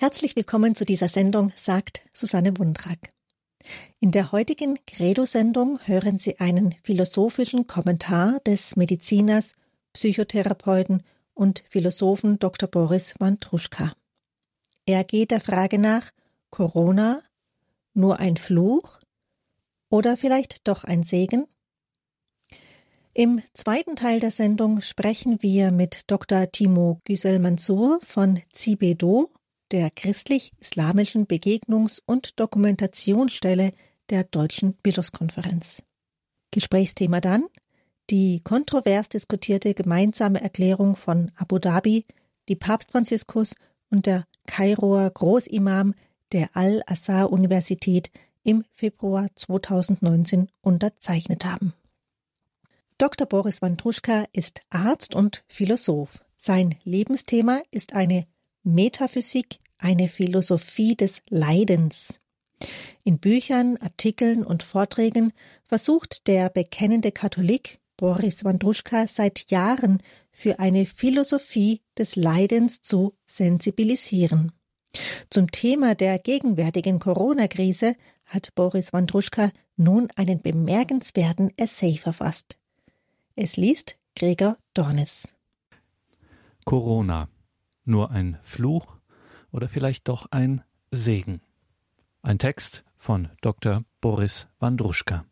Herzlich willkommen zu dieser Sendung, sagt Susanne Wundrak. In der heutigen Credo-Sendung hören Sie einen philosophischen Kommentar des Mediziners, Psychotherapeuten und Philosophen Dr. Boris Wandruschka. Er geht der Frage nach, Corona nur ein Fluch oder vielleicht doch ein Segen? Im zweiten Teil der Sendung sprechen wir mit Dr. Timo Güsel-Mansur von Zibedo der christlich-islamischen Begegnungs- und Dokumentationsstelle der Deutschen Bischofskonferenz. Gesprächsthema dann die kontrovers diskutierte gemeinsame Erklärung von Abu Dhabi, die Papst Franziskus und der Kairoer Großimam der Al-Azhar-Universität im Februar 2019 unterzeichnet haben. Dr. Boris Wandruschka ist Arzt und Philosoph. Sein Lebensthema ist eine Metaphysik eine Philosophie des Leidens. In Büchern, Artikeln und Vorträgen versucht der bekennende Katholik Boris Wandruschka seit Jahren für eine Philosophie des Leidens zu sensibilisieren. Zum Thema der gegenwärtigen Corona-Krise hat Boris Wandruschka nun einen bemerkenswerten Essay verfasst. Es liest Gregor Dornes. Corona nur ein Fluch oder vielleicht doch ein Segen. Ein Text von Dr. Boris Wandruschka.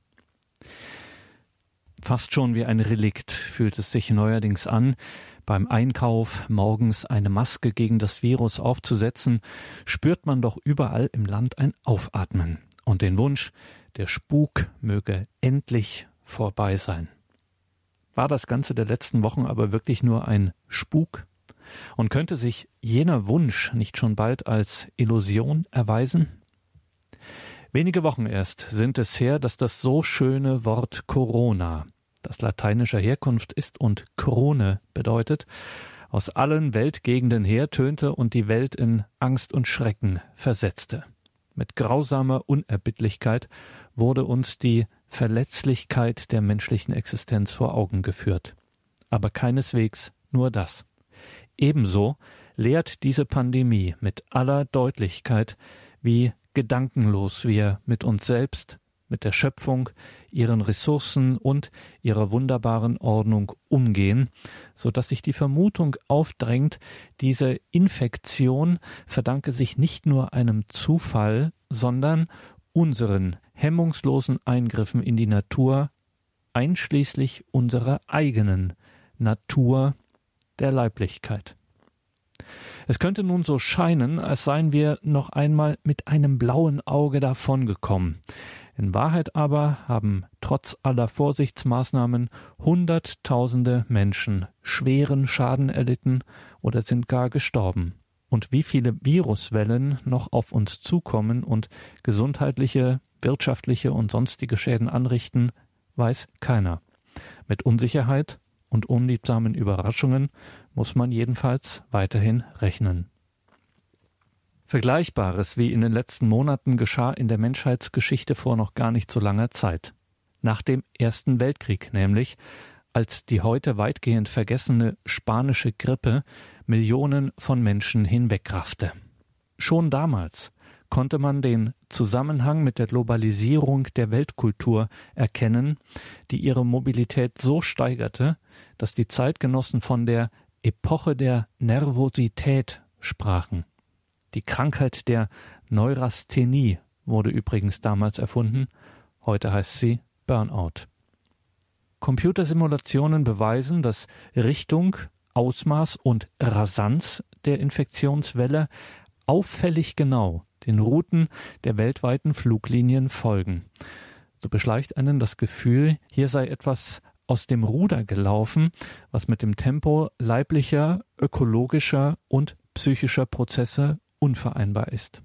Fast schon wie ein Relikt fühlt es sich neuerdings an, beim Einkauf morgens eine Maske gegen das Virus aufzusetzen, spürt man doch überall im Land ein Aufatmen und den Wunsch, der Spuk möge endlich vorbei sein. War das Ganze der letzten Wochen aber wirklich nur ein Spuk? Und könnte sich jener Wunsch nicht schon bald als Illusion erweisen? Wenige Wochen erst sind es her, dass das so schöne Wort Corona, das lateinischer Herkunft ist und Krone bedeutet, aus allen Weltgegenden hertönte und die Welt in Angst und Schrecken versetzte. Mit grausamer Unerbittlichkeit wurde uns die Verletzlichkeit der menschlichen Existenz vor Augen geführt. Aber keineswegs nur das. Ebenso lehrt diese Pandemie mit aller Deutlichkeit, wie gedankenlos wir mit uns selbst, mit der Schöpfung, ihren Ressourcen und ihrer wunderbaren Ordnung umgehen, so dass sich die Vermutung aufdrängt, diese Infektion verdanke sich nicht nur einem Zufall, sondern unseren hemmungslosen Eingriffen in die Natur, einschließlich unserer eigenen Natur der Leiblichkeit. Es könnte nun so scheinen, als seien wir noch einmal mit einem blauen Auge davongekommen. In Wahrheit aber haben trotz aller Vorsichtsmaßnahmen Hunderttausende Menschen schweren Schaden erlitten oder sind gar gestorben. Und wie viele Viruswellen noch auf uns zukommen und gesundheitliche, wirtschaftliche und sonstige Schäden anrichten, weiß keiner. Mit Unsicherheit und unliebsamen Überraschungen muss man jedenfalls weiterhin rechnen. Vergleichbares wie in den letzten Monaten geschah in der Menschheitsgeschichte vor noch gar nicht so langer Zeit. Nach dem Ersten Weltkrieg nämlich, als die heute weitgehend vergessene spanische Grippe Millionen von Menschen hinwegraffte. Schon damals konnte man den Zusammenhang mit der Globalisierung der Weltkultur erkennen, die ihre Mobilität so steigerte, dass die Zeitgenossen von der Epoche der Nervosität sprachen. Die Krankheit der Neurasthenie wurde übrigens damals erfunden, heute heißt sie Burnout. Computersimulationen beweisen, dass Richtung, Ausmaß und Rasanz der Infektionswelle auffällig genau den Routen der weltweiten Fluglinien folgen. So beschleicht einen das Gefühl, hier sei etwas aus dem Ruder gelaufen, was mit dem Tempo leiblicher, ökologischer und psychischer Prozesse unvereinbar ist.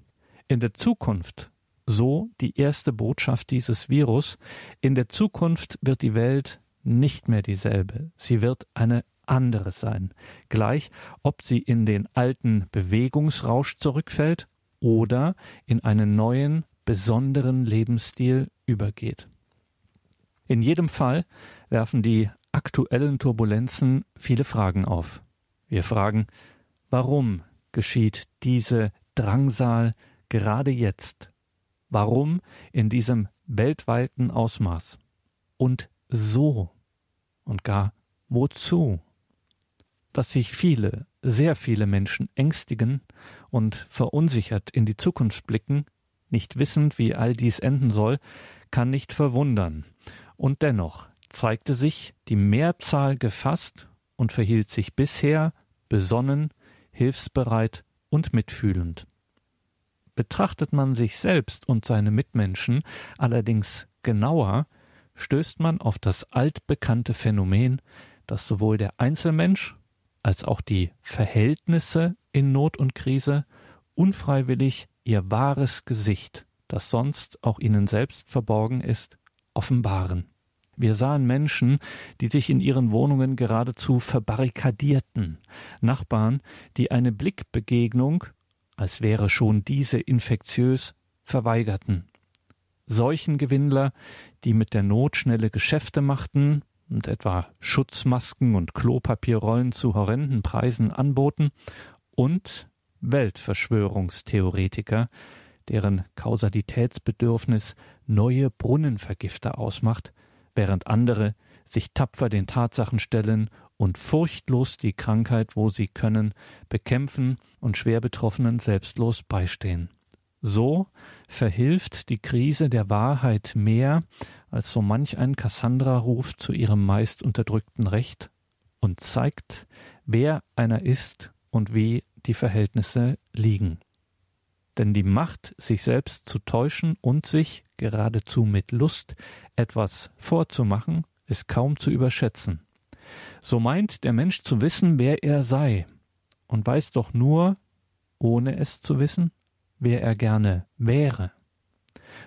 In der Zukunft, so die erste Botschaft dieses Virus, in der Zukunft wird die Welt nicht mehr dieselbe. Sie wird eine andere sein. Gleich, ob sie in den alten Bewegungsrausch zurückfällt oder in einen neuen, besonderen Lebensstil übergeht. In jedem Fall werfen die aktuellen Turbulenzen viele Fragen auf. Wir fragen, warum geschieht diese Drangsal gerade jetzt? Warum in diesem weltweiten Ausmaß? Und so? Und gar wozu? Dass sich viele, sehr viele Menschen ängstigen und verunsichert in die Zukunft blicken, nicht wissend, wie all dies enden soll, kann nicht verwundern. Und dennoch zeigte sich die Mehrzahl gefasst und verhielt sich bisher besonnen, hilfsbereit und mitfühlend. Betrachtet man sich selbst und seine Mitmenschen allerdings genauer, stößt man auf das altbekannte Phänomen, dass sowohl der Einzelmensch als auch die Verhältnisse in Not und Krise unfreiwillig ihr wahres Gesicht, das sonst auch ihnen selbst verborgen ist, offenbaren. Wir sahen Menschen, die sich in ihren Wohnungen geradezu verbarrikadierten, Nachbarn, die eine Blickbegegnung, als wäre schon diese infektiös, verweigerten. Seuchengewinnler, die mit der Not schnelle Geschäfte machten und etwa Schutzmasken und Klopapierrollen zu horrenden Preisen anboten, und Weltverschwörungstheoretiker, deren Kausalitätsbedürfnis neue Brunnenvergifter ausmacht, während andere sich tapfer den Tatsachen stellen und furchtlos die Krankheit, wo sie können, bekämpfen und schwer Betroffenen selbstlos beistehen. So verhilft die Krise der Wahrheit mehr als so manch ein Kassandra-Ruf zu ihrem meist unterdrückten Recht und zeigt, wer einer ist und wie die Verhältnisse liegen. Denn die Macht, sich selbst zu täuschen und sich geradezu mit Lust etwas vorzumachen, ist kaum zu überschätzen. So meint der Mensch zu wissen, wer er sei, und weiß doch nur, ohne es zu wissen, wer er gerne wäre.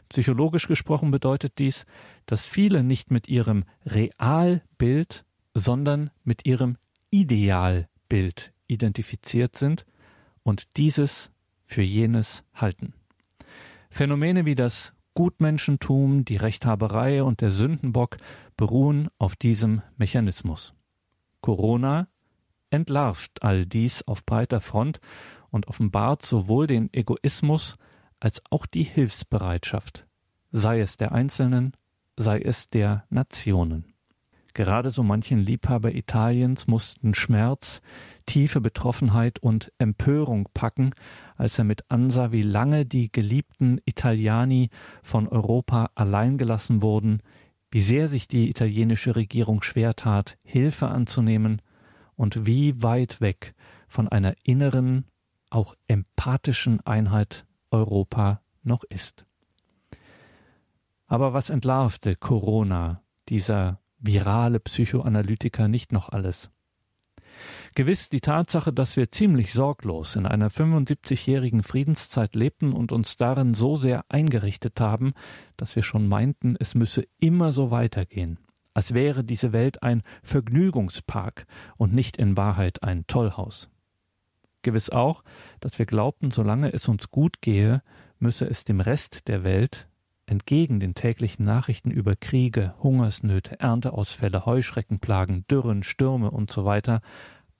Psychologisch gesprochen bedeutet dies, dass viele nicht mit ihrem Realbild, sondern mit ihrem Idealbild identifiziert sind und dieses für jenes halten. Phänomene wie das Gutmenschentum, die Rechthaberei und der Sündenbock beruhen auf diesem Mechanismus. Corona entlarvt all dies auf breiter Front und offenbart sowohl den Egoismus als auch die Hilfsbereitschaft, sei es der Einzelnen, sei es der Nationen. Gerade so manchen Liebhaber Italiens mussten Schmerz, tiefe Betroffenheit und Empörung packen, als er mit ansah, wie lange die geliebten Italiani von Europa allein gelassen wurden, wie sehr sich die italienische Regierung schwer tat, Hilfe anzunehmen und wie weit weg von einer inneren, auch empathischen Einheit Europa noch ist. Aber was entlarvte Corona, dieser virale Psychoanalytiker, nicht noch alles? Gewiss die Tatsache, dass wir ziemlich sorglos in einer 75-jährigen Friedenszeit lebten und uns darin so sehr eingerichtet haben, dass wir schon meinten, es müsse immer so weitergehen, als wäre diese Welt ein Vergnügungspark und nicht in Wahrheit ein Tollhaus. Gewiss auch, dass wir glaubten, solange es uns gut gehe, müsse es dem Rest der Welt entgegen den täglichen Nachrichten über Kriege, Hungersnöte, Ernteausfälle, Heuschreckenplagen, Dürren, Stürme und so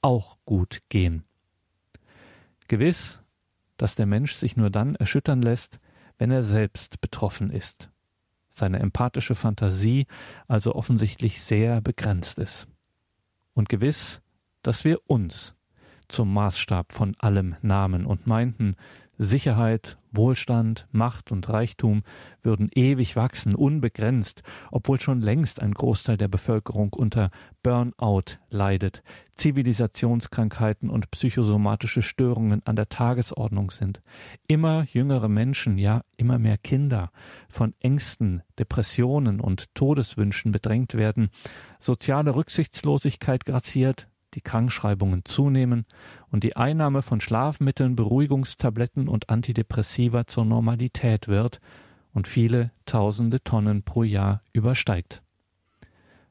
auch gut gehen. Gewiss, dass der Mensch sich nur dann erschüttern lässt, wenn er selbst betroffen ist, seine empathische Fantasie also offensichtlich sehr begrenzt ist. Und gewiss, dass wir uns zum Maßstab von allem nahmen und meinten, Sicherheit, Wohlstand, Macht und Reichtum würden ewig wachsen, unbegrenzt, obwohl schon längst ein Großteil der Bevölkerung unter Burnout leidet, Zivilisationskrankheiten und psychosomatische Störungen an der Tagesordnung sind, immer jüngere Menschen, ja immer mehr Kinder von Ängsten, Depressionen und Todeswünschen bedrängt werden, soziale Rücksichtslosigkeit graziert, die Krankschreibungen zunehmen und die Einnahme von Schlafmitteln, Beruhigungstabletten und Antidepressiva zur Normalität wird und viele tausende Tonnen pro Jahr übersteigt.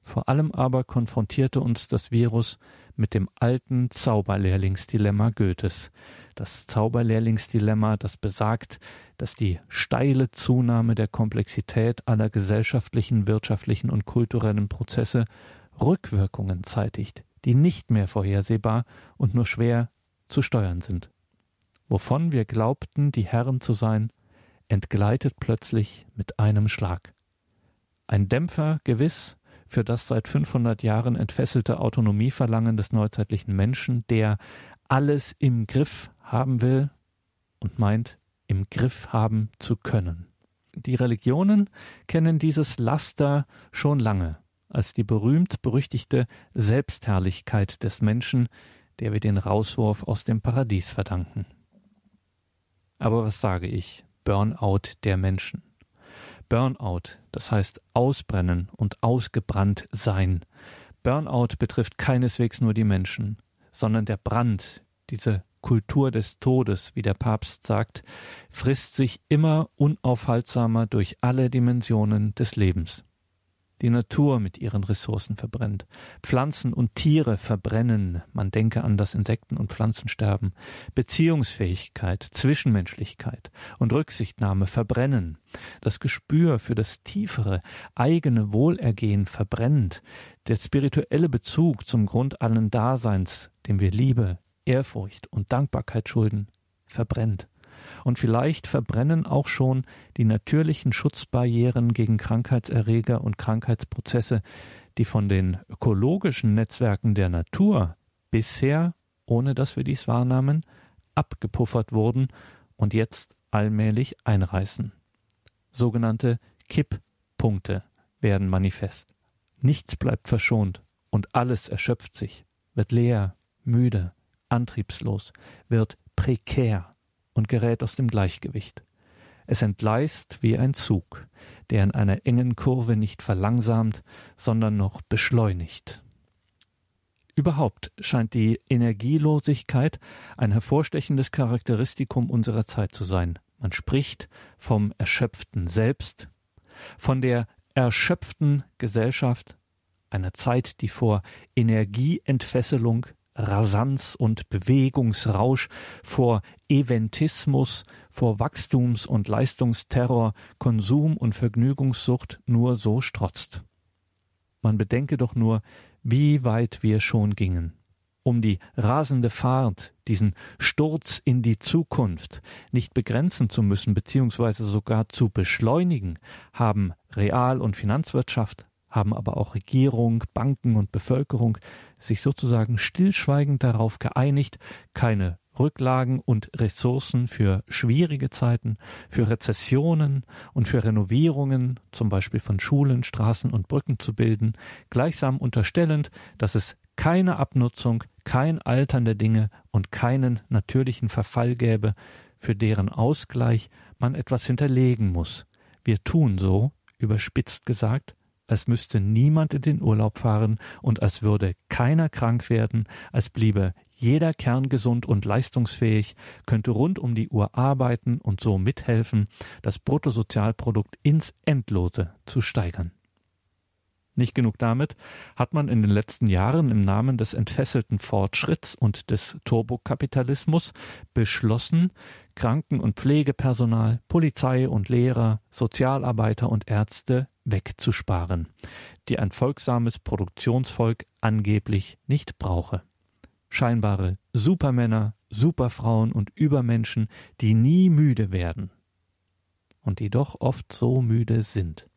Vor allem aber konfrontierte uns das Virus mit dem alten Zauberlehrlingsdilemma Goethes. Das Zauberlehrlingsdilemma, das besagt, dass die steile Zunahme der Komplexität aller gesellschaftlichen, wirtschaftlichen und kulturellen Prozesse Rückwirkungen zeitigt, die nicht mehr vorhersehbar und nur schwer zu steuern sind. wovon wir glaubten, die Herren zu sein, entgleitet plötzlich mit einem Schlag. Ein Dämpfer gewiss für das seit 500 Jahren entfesselte Autonomieverlangen des neuzeitlichen Menschen, der alles im Griff haben will und meint, im Griff haben zu können. Die Religionen kennen dieses Laster schon lange als die berühmt berüchtigte Selbstherrlichkeit des Menschen, der wir den Rauswurf aus dem Paradies verdanken. Aber was sage ich? Burnout der Menschen. Burnout, das heißt ausbrennen und ausgebrannt sein. Burnout betrifft keineswegs nur die Menschen, sondern der Brand, diese Kultur des Todes, wie der Papst sagt, frisst sich immer unaufhaltsamer durch alle Dimensionen des Lebens. Die Natur mit ihren Ressourcen verbrennt. Pflanzen und Tiere verbrennen. Man denke an das Insekten- und Pflanzensterben. Beziehungsfähigkeit, Zwischenmenschlichkeit und Rücksichtnahme verbrennen. Das Gespür für das tiefere, eigene Wohlergehen verbrennt. Der spirituelle Bezug zum Grund allen Daseins, dem wir Liebe, Ehrfurcht und Dankbarkeit schulden, verbrennt. Und vielleicht verbrennen auch schon die natürlichen Schutzbarrieren gegen Krankheitserreger und Krankheitsprozesse, die von den ökologischen Netzwerken der Natur bisher, ohne dass wir dies wahrnahmen, abgepuffert wurden und jetzt allmählich einreißen. Sogenannte Kipppunkte werden manifest. Nichts bleibt verschont und alles erschöpft sich, wird leer, müde, antriebslos, wird prekär und gerät aus dem Gleichgewicht. Es entgleist wie ein Zug, der in einer engen Kurve nicht verlangsamt, sondern noch beschleunigt. Überhaupt scheint die Energielosigkeit ein hervorstechendes Charakteristikum unserer Zeit zu sein. Man spricht vom erschöpften Selbst, von der erschöpften Gesellschaft, einer Zeit, die vor Energieentfesselung Rasanz und Bewegungsrausch, vor Eventismus, vor Wachstums- und Leistungsterror, Konsum- und Vergnügungssucht nur so strotzt. Man bedenke doch nur, wie weit wir schon gingen. Um die rasende Fahrt, diesen Sturz in die Zukunft nicht begrenzen zu müssen, beziehungsweise sogar zu beschleunigen, haben Real- und Finanzwirtschaft, haben aber auch Regierung, Banken und Bevölkerung sich sozusagen stillschweigend darauf geeinigt, keine Rücklagen und Ressourcen für schwierige Zeiten, für Rezessionen und für Renovierungen, zum Beispiel von Schulen, Straßen und Brücken zu bilden, gleichsam unterstellend, dass es keine Abnutzung, kein Altern der Dinge und keinen natürlichen Verfall gäbe, für deren Ausgleich man etwas hinterlegen muss. Wir tun so, überspitzt gesagt, als müsste niemand in den Urlaub fahren und als würde keiner krank werden, als bliebe jeder kerngesund und leistungsfähig, könnte rund um die Uhr arbeiten und so mithelfen, das Bruttosozialprodukt ins Endlose zu steigern. Nicht genug damit hat man in den letzten Jahren im Namen des entfesselten Fortschritts und des Turbokapitalismus beschlossen, Kranken- und Pflegepersonal, Polizei und Lehrer, Sozialarbeiter und Ärzte wegzusparen, die ein folgsames Produktionsvolk angeblich nicht brauche. Scheinbare Supermänner, Superfrauen und Übermenschen, die nie müde werden und die doch oft so müde sind,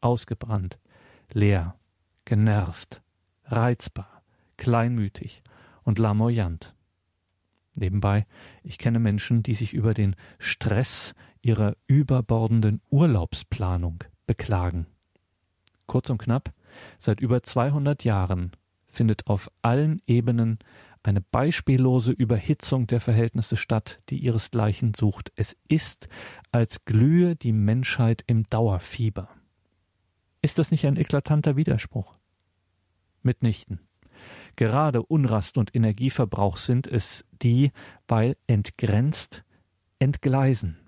ausgebrannt, leer, genervt, reizbar, kleinmütig und lamoyant. Nebenbei, ich kenne Menschen, die sich über den Stress ihrer überbordenden Urlaubsplanung beklagen. Kurz und knapp, seit über 200 Jahren findet auf allen Ebenen eine beispiellose Überhitzung der Verhältnisse statt, die ihresgleichen sucht. Es ist, als glühe die Menschheit im Dauerfieber. Ist das nicht ein eklatanter Widerspruch? Mitnichten. Gerade Unrast und Energieverbrauch sind es, die, weil entgrenzt, entgleisen,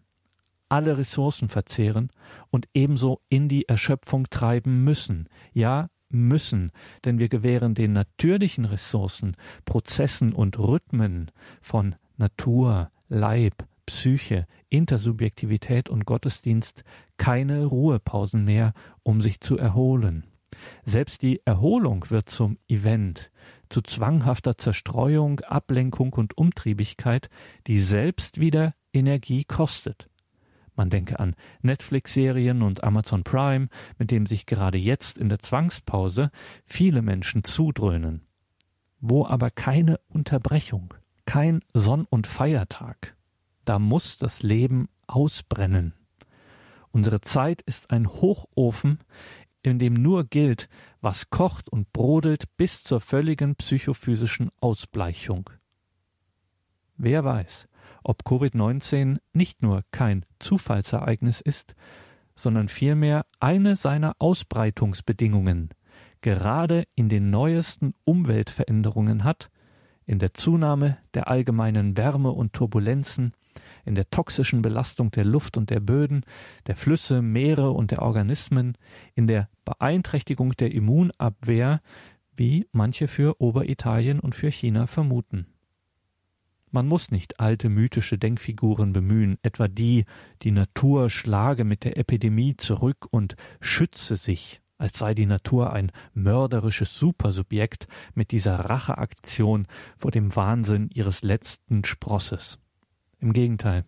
alle Ressourcen verzehren und ebenso in die Erschöpfung treiben müssen, ja müssen, denn wir gewähren den natürlichen Ressourcen, Prozessen und Rhythmen von Natur, Leib, Psyche, Intersubjektivität und Gottesdienst keine Ruhepausen mehr, um sich zu erholen. Selbst die Erholung wird zum Event, zu zwanghafter Zerstreuung, Ablenkung und Umtriebigkeit, die selbst wieder Energie kostet. Man denke an Netflix-Serien und Amazon Prime, mit dem sich gerade jetzt in der Zwangspause viele Menschen zudröhnen. Wo aber keine Unterbrechung, kein Sonn- und Feiertag. Da muss das Leben ausbrennen. Unsere Zeit ist ein Hochofen, in dem nur gilt, was kocht und brodelt bis zur völligen psychophysischen Ausbleichung. Wer weiß, ob Covid-19 nicht nur kein Zufallsereignis ist, sondern vielmehr eine seiner Ausbreitungsbedingungen, gerade in den neuesten Umweltveränderungen hat, in der Zunahme der allgemeinen Wärme und Turbulenzen, in der toxischen Belastung der Luft und der Böden, der Flüsse, Meere und der Organismen, in der Beeinträchtigung der Immunabwehr, wie manche für Oberitalien und für China vermuten. Man muss nicht alte mythische Denkfiguren bemühen, etwa die, die Natur schlage mit der Epidemie zurück und schütze sich, als sei die Natur ein mörderisches Supersubjekt mit dieser Racheaktion vor dem Wahnsinn ihres letzten Sprosses. Im Gegenteil,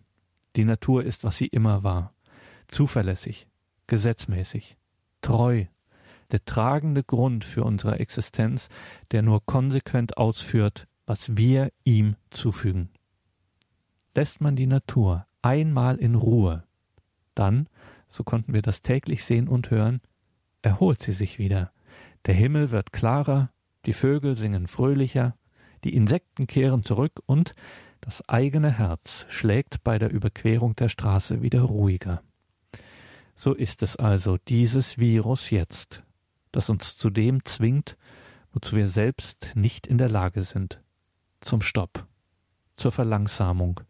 die Natur ist, was sie immer war, zuverlässig, gesetzmäßig, treu, der tragende Grund für unsere Existenz, der nur konsequent ausführt, was wir ihm zufügen. Lässt man die Natur einmal in Ruhe, dann, so konnten wir das täglich sehen und hören, erholt sie sich wieder. Der Himmel wird klarer, die Vögel singen fröhlicher, die Insekten kehren zurück und das eigene Herz schlägt bei der Überquerung der Straße wieder ruhiger. So ist es also dieses Virus jetzt, das uns zu dem zwingt, wozu wir selbst nicht in der Lage sind zum Stopp, zur Verlangsamung,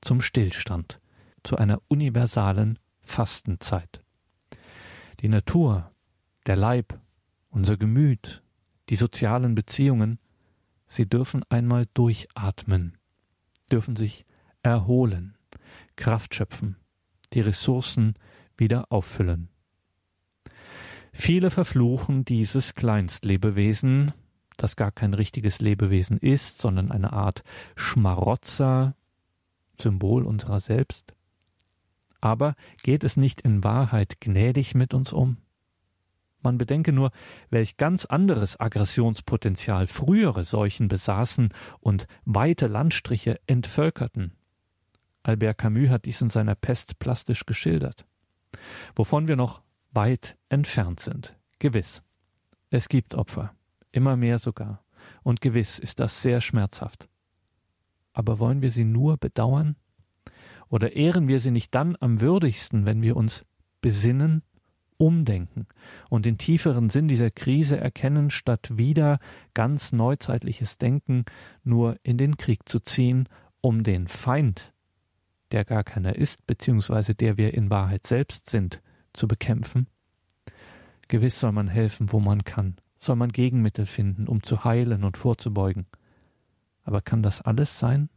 zum Stillstand, zu einer universalen Fastenzeit. Die Natur, der Leib, unser Gemüt, die sozialen Beziehungen, sie dürfen einmal durchatmen, dürfen sich erholen, Kraft schöpfen, die Ressourcen wieder auffüllen. Viele verfluchen dieses Kleinstlebewesen, das gar kein richtiges Lebewesen ist, sondern eine Art Schmarotzer, Symbol unserer selbst. Aber geht es nicht in Wahrheit gnädig mit uns um? Man bedenke nur, welch ganz anderes Aggressionspotenzial frühere Seuchen besaßen und weite Landstriche entvölkerten. Albert Camus hat dies in seiner Pest plastisch geschildert. Wovon wir noch weit entfernt sind, gewiss. Es gibt Opfer immer mehr sogar. Und gewiss ist das sehr schmerzhaft. Aber wollen wir sie nur bedauern? Oder ehren wir sie nicht dann am würdigsten, wenn wir uns besinnen, umdenken und den tieferen Sinn dieser Krise erkennen, statt wieder ganz neuzeitliches Denken nur in den Krieg zu ziehen, um den Feind, der gar keiner ist, beziehungsweise der wir in Wahrheit selbst sind, zu bekämpfen? Gewiss soll man helfen, wo man kann, soll man Gegenmittel finden, um zu heilen und vorzubeugen. Aber kann das alles sein?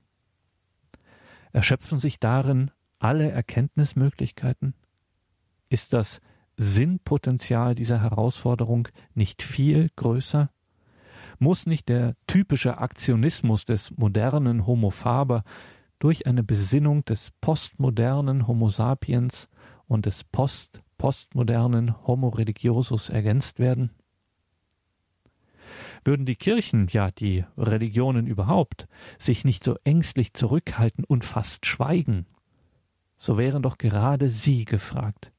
Erschöpfen sich darin alle Erkenntnismöglichkeiten? Ist das Sinnpotenzial dieser Herausforderung nicht viel größer? Muss nicht der typische Aktionismus des modernen Homo faber durch eine Besinnung des postmodernen Homo sapiens und des post-postmodernen Homo religiosus ergänzt werden? Würden die Kirchen, ja die Religionen überhaupt, sich nicht so ängstlich zurückhalten und fast schweigen, so wären doch gerade sie gefragt,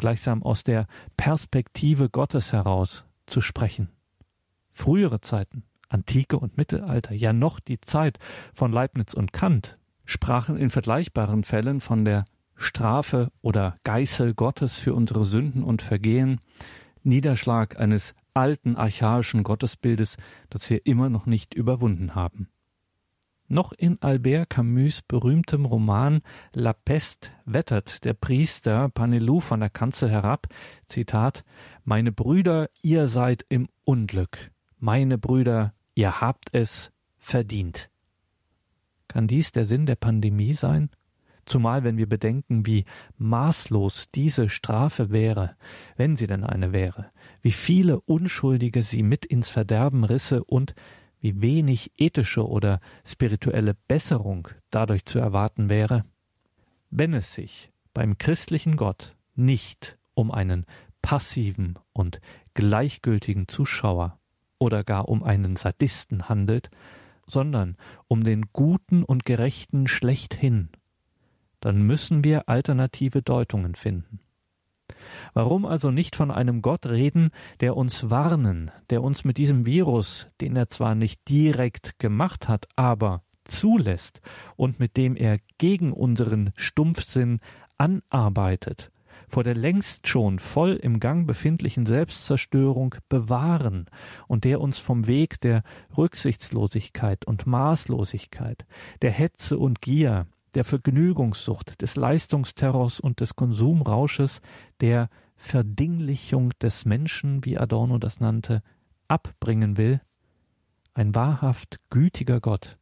gleichsam aus der Perspektive Gottes heraus zu sprechen. Frühere Zeiten, Antike und Mittelalter, ja noch die Zeit von Leibniz und Kant, sprachen in vergleichbaren Fällen von der Strafe oder Geißel Gottes für unsere Sünden und Vergehen, Niederschlag eines alten archaischen Gottesbildes, das wir immer noch nicht überwunden haben. Noch in Albert Camus berühmtem Roman La Peste wettert der Priester Panelou von der Kanzel herab, Zitat, Meine Brüder, ihr seid im Unglück, meine Brüder, ihr habt es verdient. Kann dies der Sinn der Pandemie sein? zumal wenn wir bedenken, wie maßlos diese Strafe wäre, wenn sie denn eine wäre, wie viele Unschuldige sie mit ins Verderben risse und wie wenig ethische oder spirituelle Besserung dadurch zu erwarten wäre, wenn es sich beim christlichen Gott nicht um einen passiven und gleichgültigen Zuschauer oder gar um einen Sadisten handelt, sondern um den Guten und Gerechten schlechthin, dann müssen wir alternative Deutungen finden. Warum also nicht von einem Gott reden, der uns warnen, der uns mit diesem Virus, den er zwar nicht direkt gemacht hat, aber zulässt und mit dem er gegen unseren Stumpfsinn anarbeitet, vor der längst schon voll im Gang befindlichen Selbstzerstörung bewahren und der uns vom Weg der Rücksichtslosigkeit und Maßlosigkeit, der Hetze und Gier, der Vergnügungssucht, des Leistungsterrors und des Konsumrausches, der Verdinglichung des Menschen, wie Adorno das nannte, abbringen will, ein wahrhaft gütiger Gott,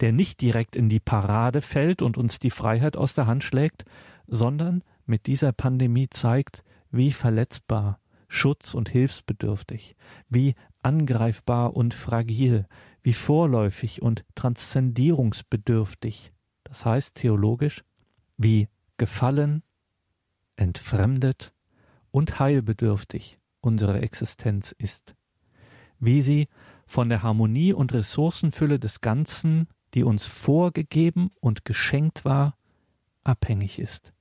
der nicht direkt in die Parade fällt und uns die Freiheit aus der Hand schlägt, sondern mit dieser Pandemie zeigt, wie verletzbar, schutz- und hilfsbedürftig, wie angreifbar und fragil, wie vorläufig und transzendierungsbedürftig, das heißt theologisch, wie gefallen, entfremdet und heilbedürftig unsere Existenz ist, wie sie von der Harmonie und Ressourcenfülle des Ganzen, die uns vorgegeben und geschenkt war, abhängig ist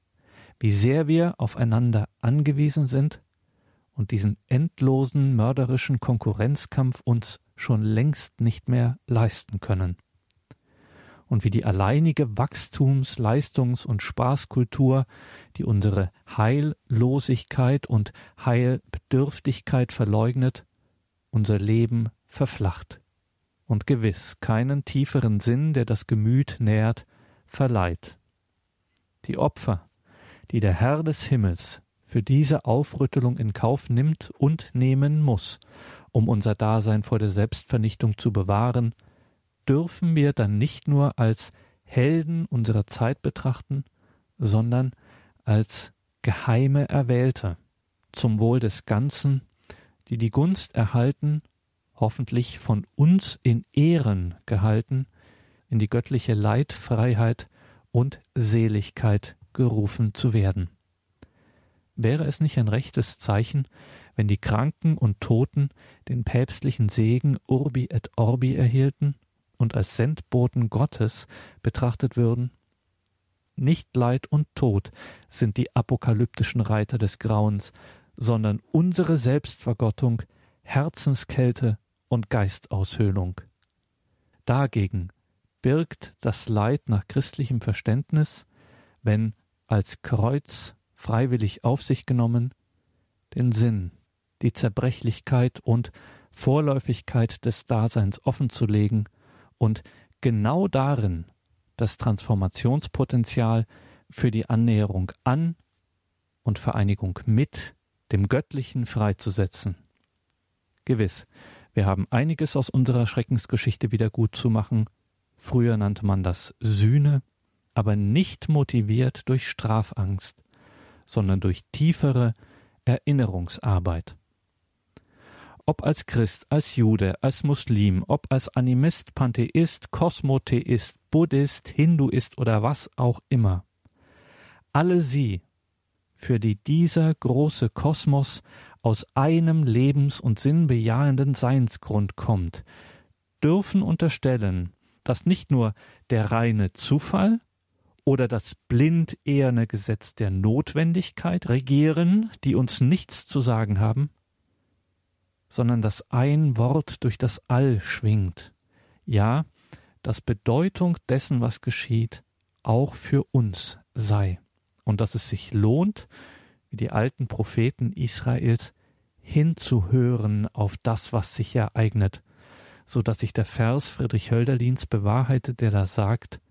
wie sehr wir aufeinander angewiesen sind und diesen endlosen mörderischen Konkurrenzkampf uns schon längst nicht mehr leisten können. Und wie die alleinige Wachstums-, Leistungs- und Spaßkultur, die unsere Heillosigkeit und Heilbedürftigkeit verleugnet, unser Leben verflacht und gewiss keinen tieferen Sinn, der das Gemüt nährt, verleiht. Die Opfer, die der Herr des Himmels für diese Aufrüttelung in Kauf nimmt und nehmen muss, um unser Dasein vor der Selbstvernichtung zu bewahren, dürfen wir dann nicht nur als Helden unserer Zeit betrachten, sondern als geheime Erwählte zum Wohl des Ganzen, die die Gunst erhalten, hoffentlich von uns in Ehren gehalten, in die göttliche Leidfreiheit und Seligkeit gerufen zu werden. Wäre es nicht ein rechtes Zeichen, wenn die Kranken und Toten den päpstlichen Segen Urbi et Orbi erhielten und als Sendboten Gottes betrachtet würden? Nicht Leid und Tod sind die apokalyptischen Reiter des Grauens, sondern unsere Selbstvergottung, Herzenskälte und Geistaushöhlung. Dagegen birgt das Leid nach christlichem Verständnis, wenn als Kreuz freiwillig auf sich genommen, den Sinn, die Zerbrechlichkeit und Vorläufigkeit des Daseins offenzulegen und genau darin das Transformationspotenzial für die Annäherung an und Vereinigung mit dem Göttlichen freizusetzen. Gewiss, wir haben einiges aus unserer Schreckensgeschichte wieder gut zu machen. Früher nannte man das Sühne, aber nicht motiviert durch Strafangst, sondern durch tiefere Erinnerungsarbeit. Ob als Christ, als Jude, als Muslim, ob als Animist, Pantheist, Kosmotheist, Buddhist, Hinduist oder was auch immer. Alle sie, für die dieser große Kosmos aus einem lebens- und sinnbejahenden Seinsgrund kommt, dürfen unterstellen, dass nicht nur der reine Zufall, oder das blind eherne Gesetz der Notwendigkeit regieren, die uns nichts zu sagen haben, sondern dass ein Wort durch das All schwingt, ja, dass Bedeutung dessen, was geschieht, auch für uns sei, und dass es sich lohnt, wie die alten Propheten Israels, hinzuhören auf das, was sich ereignet, so dass sich der Vers Friedrich Hölderlins bewahrheitet, der da sagt,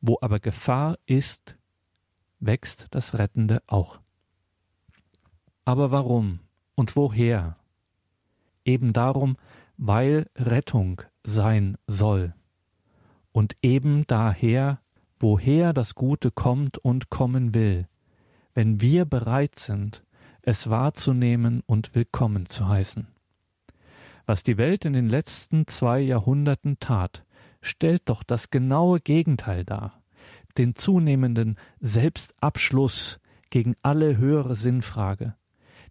wo aber Gefahr ist, wächst das Rettende auch. Aber warum und woher? Eben darum, weil Rettung sein soll. Und eben daher, woher das Gute kommt und kommen will, wenn wir bereit sind, es wahrzunehmen und willkommen zu heißen. Was die Welt in den letzten zwei Jahrhunderten tat, stellt doch das genaue Gegenteil dar. Den zunehmenden Selbstabschluss gegen alle höhere Sinnfrage,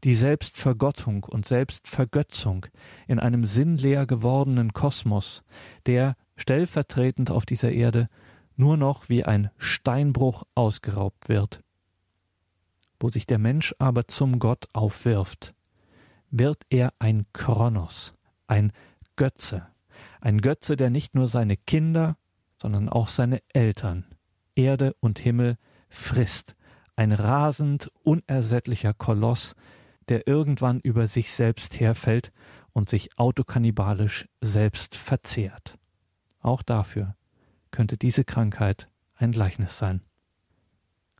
die Selbstvergottung und Selbstvergötzung in einem sinnleer gewordenen Kosmos, der stellvertretend auf dieser Erde nur noch wie ein Steinbruch ausgeraubt wird. Wo sich der Mensch aber zum Gott aufwirft, wird er ein Kronos, ein Götze, ein Götze, der nicht nur seine Kinder, sondern auch seine Eltern, Erde und Himmel frisst, ein rasend unersättlicher Koloss, der irgendwann über sich selbst herfällt und sich autokannibalisch selbst verzehrt. Auch dafür könnte diese Krankheit ein Gleichnis sein.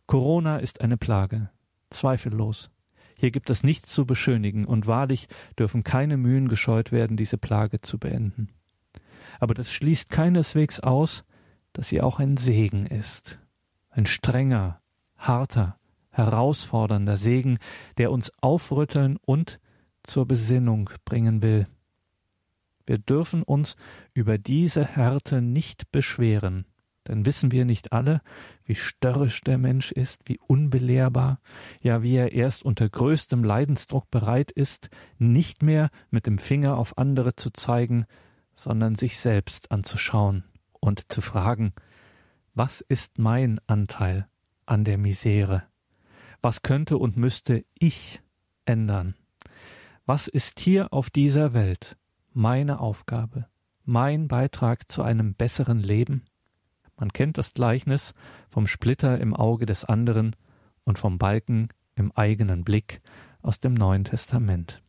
Corona ist eine Plage, zweifellos. Hier gibt es nichts zu beschönigen, und wahrlich dürfen keine Mühen gescheut werden, diese Plage zu beenden. Aber das schließt keineswegs aus, dass sie auch ein Segen ist, ein strenger, harter, herausfordernder Segen, der uns aufrütteln und zur Besinnung bringen will. Wir dürfen uns über diese Härte nicht beschweren, denn wissen wir nicht alle, wie störrisch der Mensch ist, wie unbelehrbar, ja wie er erst unter größtem Leidensdruck bereit ist, nicht mehr mit dem Finger auf andere zu zeigen, sondern sich selbst anzuschauen und zu fragen, was ist mein Anteil an der Misere? Was könnte und müsste ich ändern? Was ist hier auf dieser Welt meine Aufgabe, mein Beitrag zu einem besseren Leben? Man kennt das Gleichnis vom Splitter im Auge des anderen und vom Balken im eigenen Blick aus dem Neuen Testament.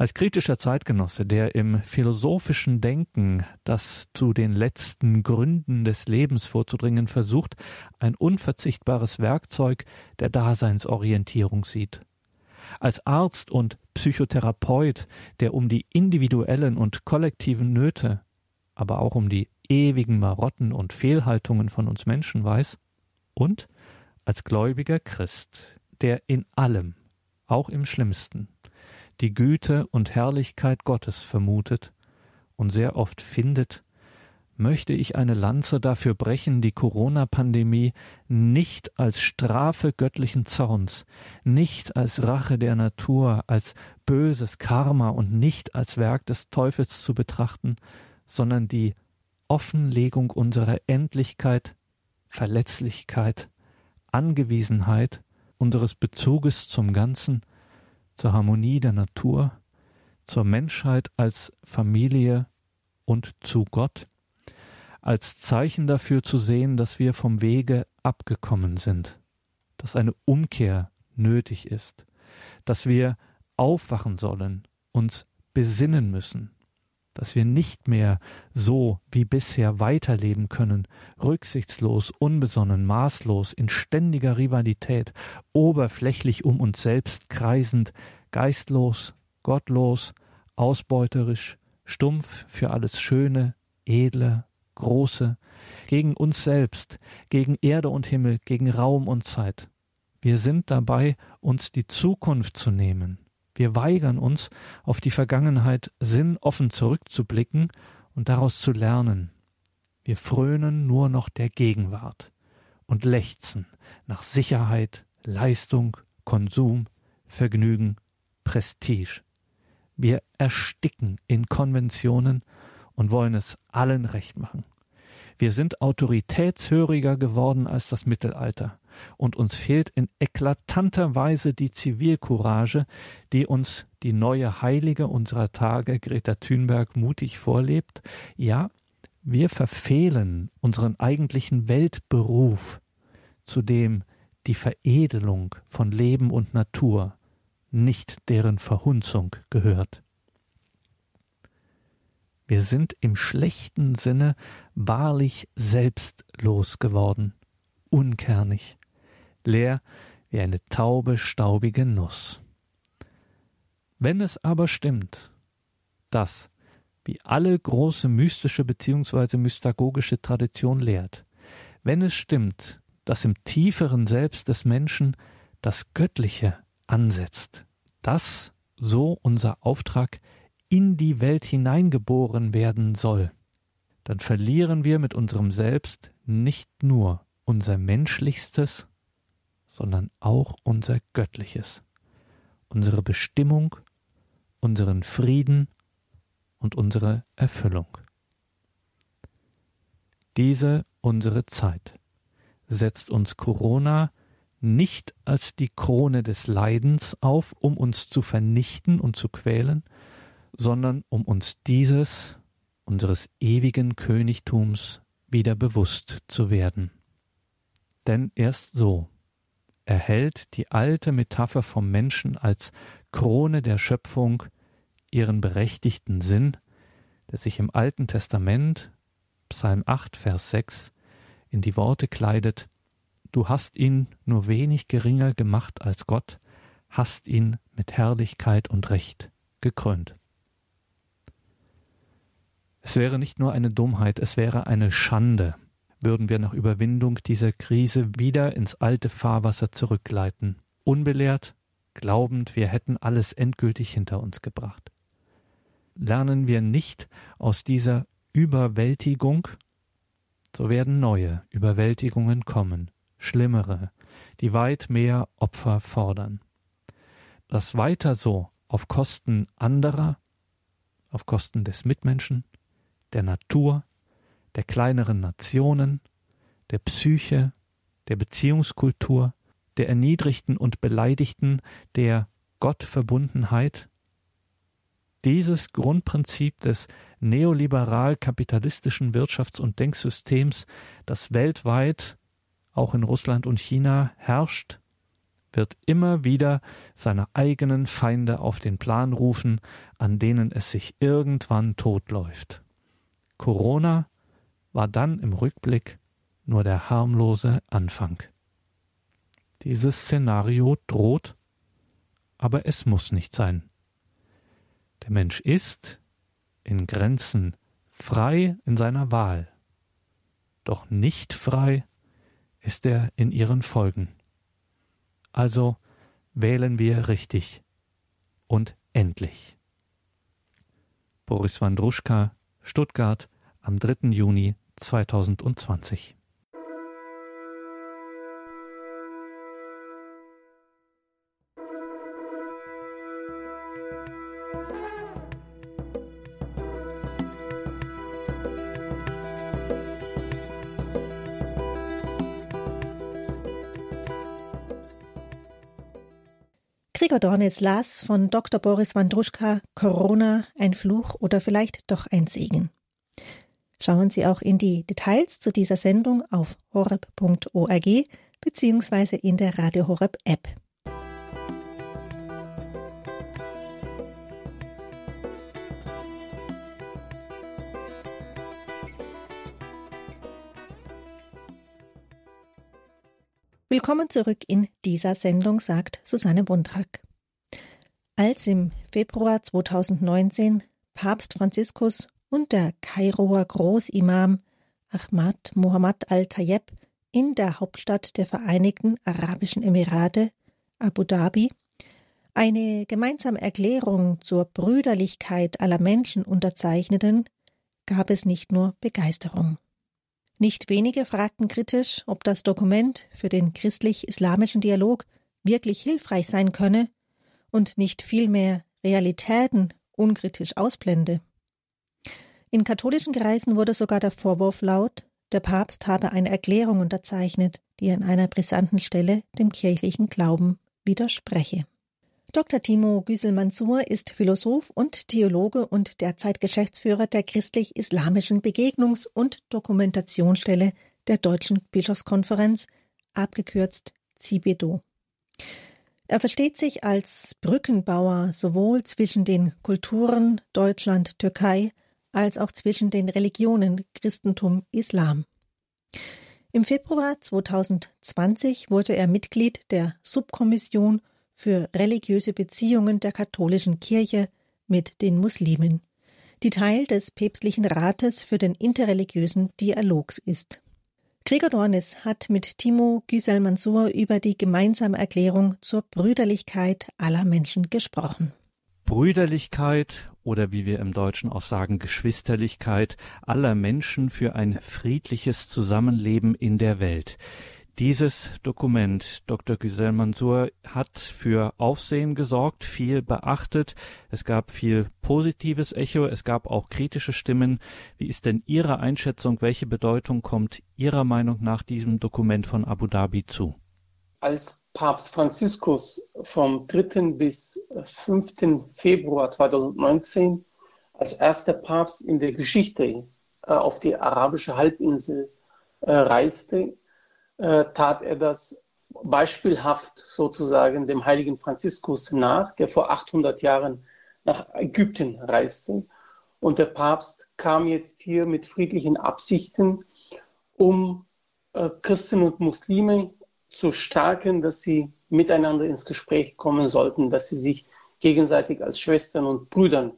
Als kritischer Zeitgenosse, der im philosophischen Denken, das zu den letzten Gründen des Lebens vorzudringen versucht, ein unverzichtbares Werkzeug der Daseinsorientierung sieht. Als Arzt und Psychotherapeut, der um die individuellen und kollektiven Nöte, aber auch um die ewigen Marotten und Fehlhaltungen von uns Menschen weiß, und als gläubiger Christ, der in allem, auch im Schlimmsten, die Güte und Herrlichkeit Gottes vermutet und sehr oft findet, möchte ich eine Lanze dafür brechen, die Corona-Pandemie nicht als Strafe göttlichen Zorns, nicht als Rache der Natur, als böses Karma und nicht als Werk des Teufels zu betrachten, sondern die Offenlegung unserer Endlichkeit, Verletzlichkeit, Angewiesenheit, unseres Bezuges zum Ganzen, zur Harmonie der Natur, zur Menschheit als Familie und zu Gott, als Zeichen dafür zu sehen, dass wir vom Wege abgekommen sind, dass eine Umkehr nötig ist, dass wir aufwachen sollen, uns besinnen müssen, dass wir nicht mehr so wie bisher weiterleben können, rücksichtslos, unbesonnen, maßlos, in ständiger Rivalität, oberflächlich um uns selbst kreisend, geistlos, gottlos, ausbeuterisch, stumpf für alles Schöne, Edle, Große, gegen uns selbst, gegen Erde und Himmel, gegen Raum und Zeit. Wir sind dabei, uns die Zukunft zu nehmen, wir weigern uns, auf die Vergangenheit sinnoffen zurückzublicken und daraus zu lernen. Wir frönen nur noch der Gegenwart und lechzen nach Sicherheit, Leistung, Konsum, Vergnügen, Prestige. Wir ersticken in Konventionen und wollen es allen recht machen. Wir sind autoritätshöriger geworden als das Mittelalter und uns fehlt in eklatanter Weise die Zivilcourage, die uns die neue Heilige unserer Tage, Greta Thunberg, mutig vorlebt. Ja, wir verfehlen unseren eigentlichen Weltberuf, zu dem die Veredelung von Leben und Natur, nicht deren Verhunzung gehört. Wir sind im schlechten Sinne wahrlich selbstlos geworden, unkernig, leer wie eine taube, staubige Nuss. Wenn es aber stimmt, dass, wie alle große mystische bzw. mystagogische Tradition lehrt, wenn es stimmt, dass im tieferen Selbst des Menschen das Göttliche ansetzt, dass so unser Auftrag in die Welt hineingeboren werden soll, dann verlieren wir mit unserem Selbst nicht nur unser menschlichstes, sondern auch unser göttliches, unsere Bestimmung, unseren Frieden und unsere Erfüllung. Diese unsere Zeit setzt uns Corona nicht als die Krone des Leidens auf, um uns zu vernichten und zu quälen, sondern um uns dieses, unseres ewigen Königtums, wieder bewusst zu werden. Denn erst so erhält die alte Metapher vom Menschen als Krone der Schöpfung ihren berechtigten Sinn, der sich im Alten Testament, Psalm 8, Vers 6, in die Worte kleidet, Du hast ihn nur wenig geringer gemacht als Gott, hast ihn mit Herrlichkeit und Recht gekrönt. Es wäre nicht nur eine Dummheit, es wäre eine Schande, würden wir nach Überwindung dieser Krise wieder ins alte Fahrwasser zurückgleiten, unbelehrt, glaubend, wir hätten alles endgültig hinter uns gebracht. Lernen wir nicht aus dieser Überwältigung, so werden neue Überwältigungen kommen, schlimmere, die weit mehr Opfer fordern. Das weiter so auf Kosten anderer, auf Kosten des Mitmenschen, der Natur, der kleineren Nationen, der Psyche, der Beziehungskultur, der Erniedrigten und Beleidigten, der Gottverbundenheit. Dieses Grundprinzip des neoliberal-kapitalistischen Wirtschafts- und Denksystems, das weltweit auch in Russland und China herrscht, wird immer wieder seine eigenen Feinde auf den Plan rufen, an denen es sich irgendwann totläuft. Corona war dann im Rückblick nur der harmlose Anfang. Dieses Szenario droht, aber es muss nicht sein. Der Mensch ist in Grenzen frei in seiner Wahl, doch nicht frei ist er in ihren Folgen. Also wählen wir richtig und endlich. Boris Wandruschka, Stuttgart, am 3. Juni 2020. Gregor Dornitz las von Dr. Boris Wandruschka Corona ein Fluch oder vielleicht doch ein Segen. Schauen Sie auch in die Details zu dieser Sendung auf horeb.org bzw. in der Radio Horeb App. Willkommen zurück in dieser Sendung, sagt Susanne Bundrak. Als im Februar 2019 Papst Franziskus und der Kairoer Großimam Ahmad Mohammad al-Tayeb in der Hauptstadt der Vereinigten Arabischen Emirate, Abu Dhabi, eine gemeinsame Erklärung zur Brüderlichkeit aller Menschen unterzeichneten, gab es nicht nur Begeisterung. Nicht wenige fragten kritisch, ob das Dokument für den christlich-islamischen Dialog wirklich hilfreich sein könne und nicht vielmehr Realitäten unkritisch ausblende. In katholischen Kreisen wurde sogar der Vorwurf laut, der Papst habe eine Erklärung unterzeichnet, die an einer brisanten Stelle dem kirchlichen Glauben widerspreche. Dr. Timo Güsel-Mansur ist Philosoph und Theologe und derzeit Geschäftsführer der christlich-islamischen Begegnungs- und Dokumentationsstelle der Deutschen Bischofskonferenz, abgekürzt CIBEDO. Er versteht sich als Brückenbauer sowohl zwischen den Kulturen Deutschland-Türkei als auch zwischen den Religionen Christentum, Islam. Im Februar 2020 wurde er Mitglied der Subkommission für religiöse Beziehungen der katholischen Kirche mit den Muslimen, die Teil des päpstlichen Rates für den interreligiösen Dialogs ist. Gregor Dornis hat mit Timo Güsel Mansur über die gemeinsame Erklärung zur Brüderlichkeit aller Menschen gesprochen. Brüderlichkeit oder wie wir im Deutschen auch sagen Geschwisterlichkeit aller Menschen für ein friedliches Zusammenleben in der Welt. Dieses Dokument, Dr. Güzel Mansour, hat für Aufsehen gesorgt, viel beachtet. Es gab viel positives Echo, es gab auch kritische Stimmen. Wie ist denn Ihre Einschätzung? Welche Bedeutung kommt Ihrer Meinung nach diesem Dokument von Abu Dhabi zu? Als Papst Franziskus vom 3. bis 5. Februar 2019 als erster Papst in der Geschichte äh, auf die arabische Halbinsel äh, reiste, äh, tat er das beispielhaft sozusagen dem heiligen Franziskus nach, der vor 800 Jahren nach Ägypten reiste. Und der Papst kam jetzt hier mit friedlichen Absichten, um Christen und Muslime zu stärken, dass sie miteinander ins Gespräch kommen sollten, dass sie sich gegenseitig als Schwestern und Brüdern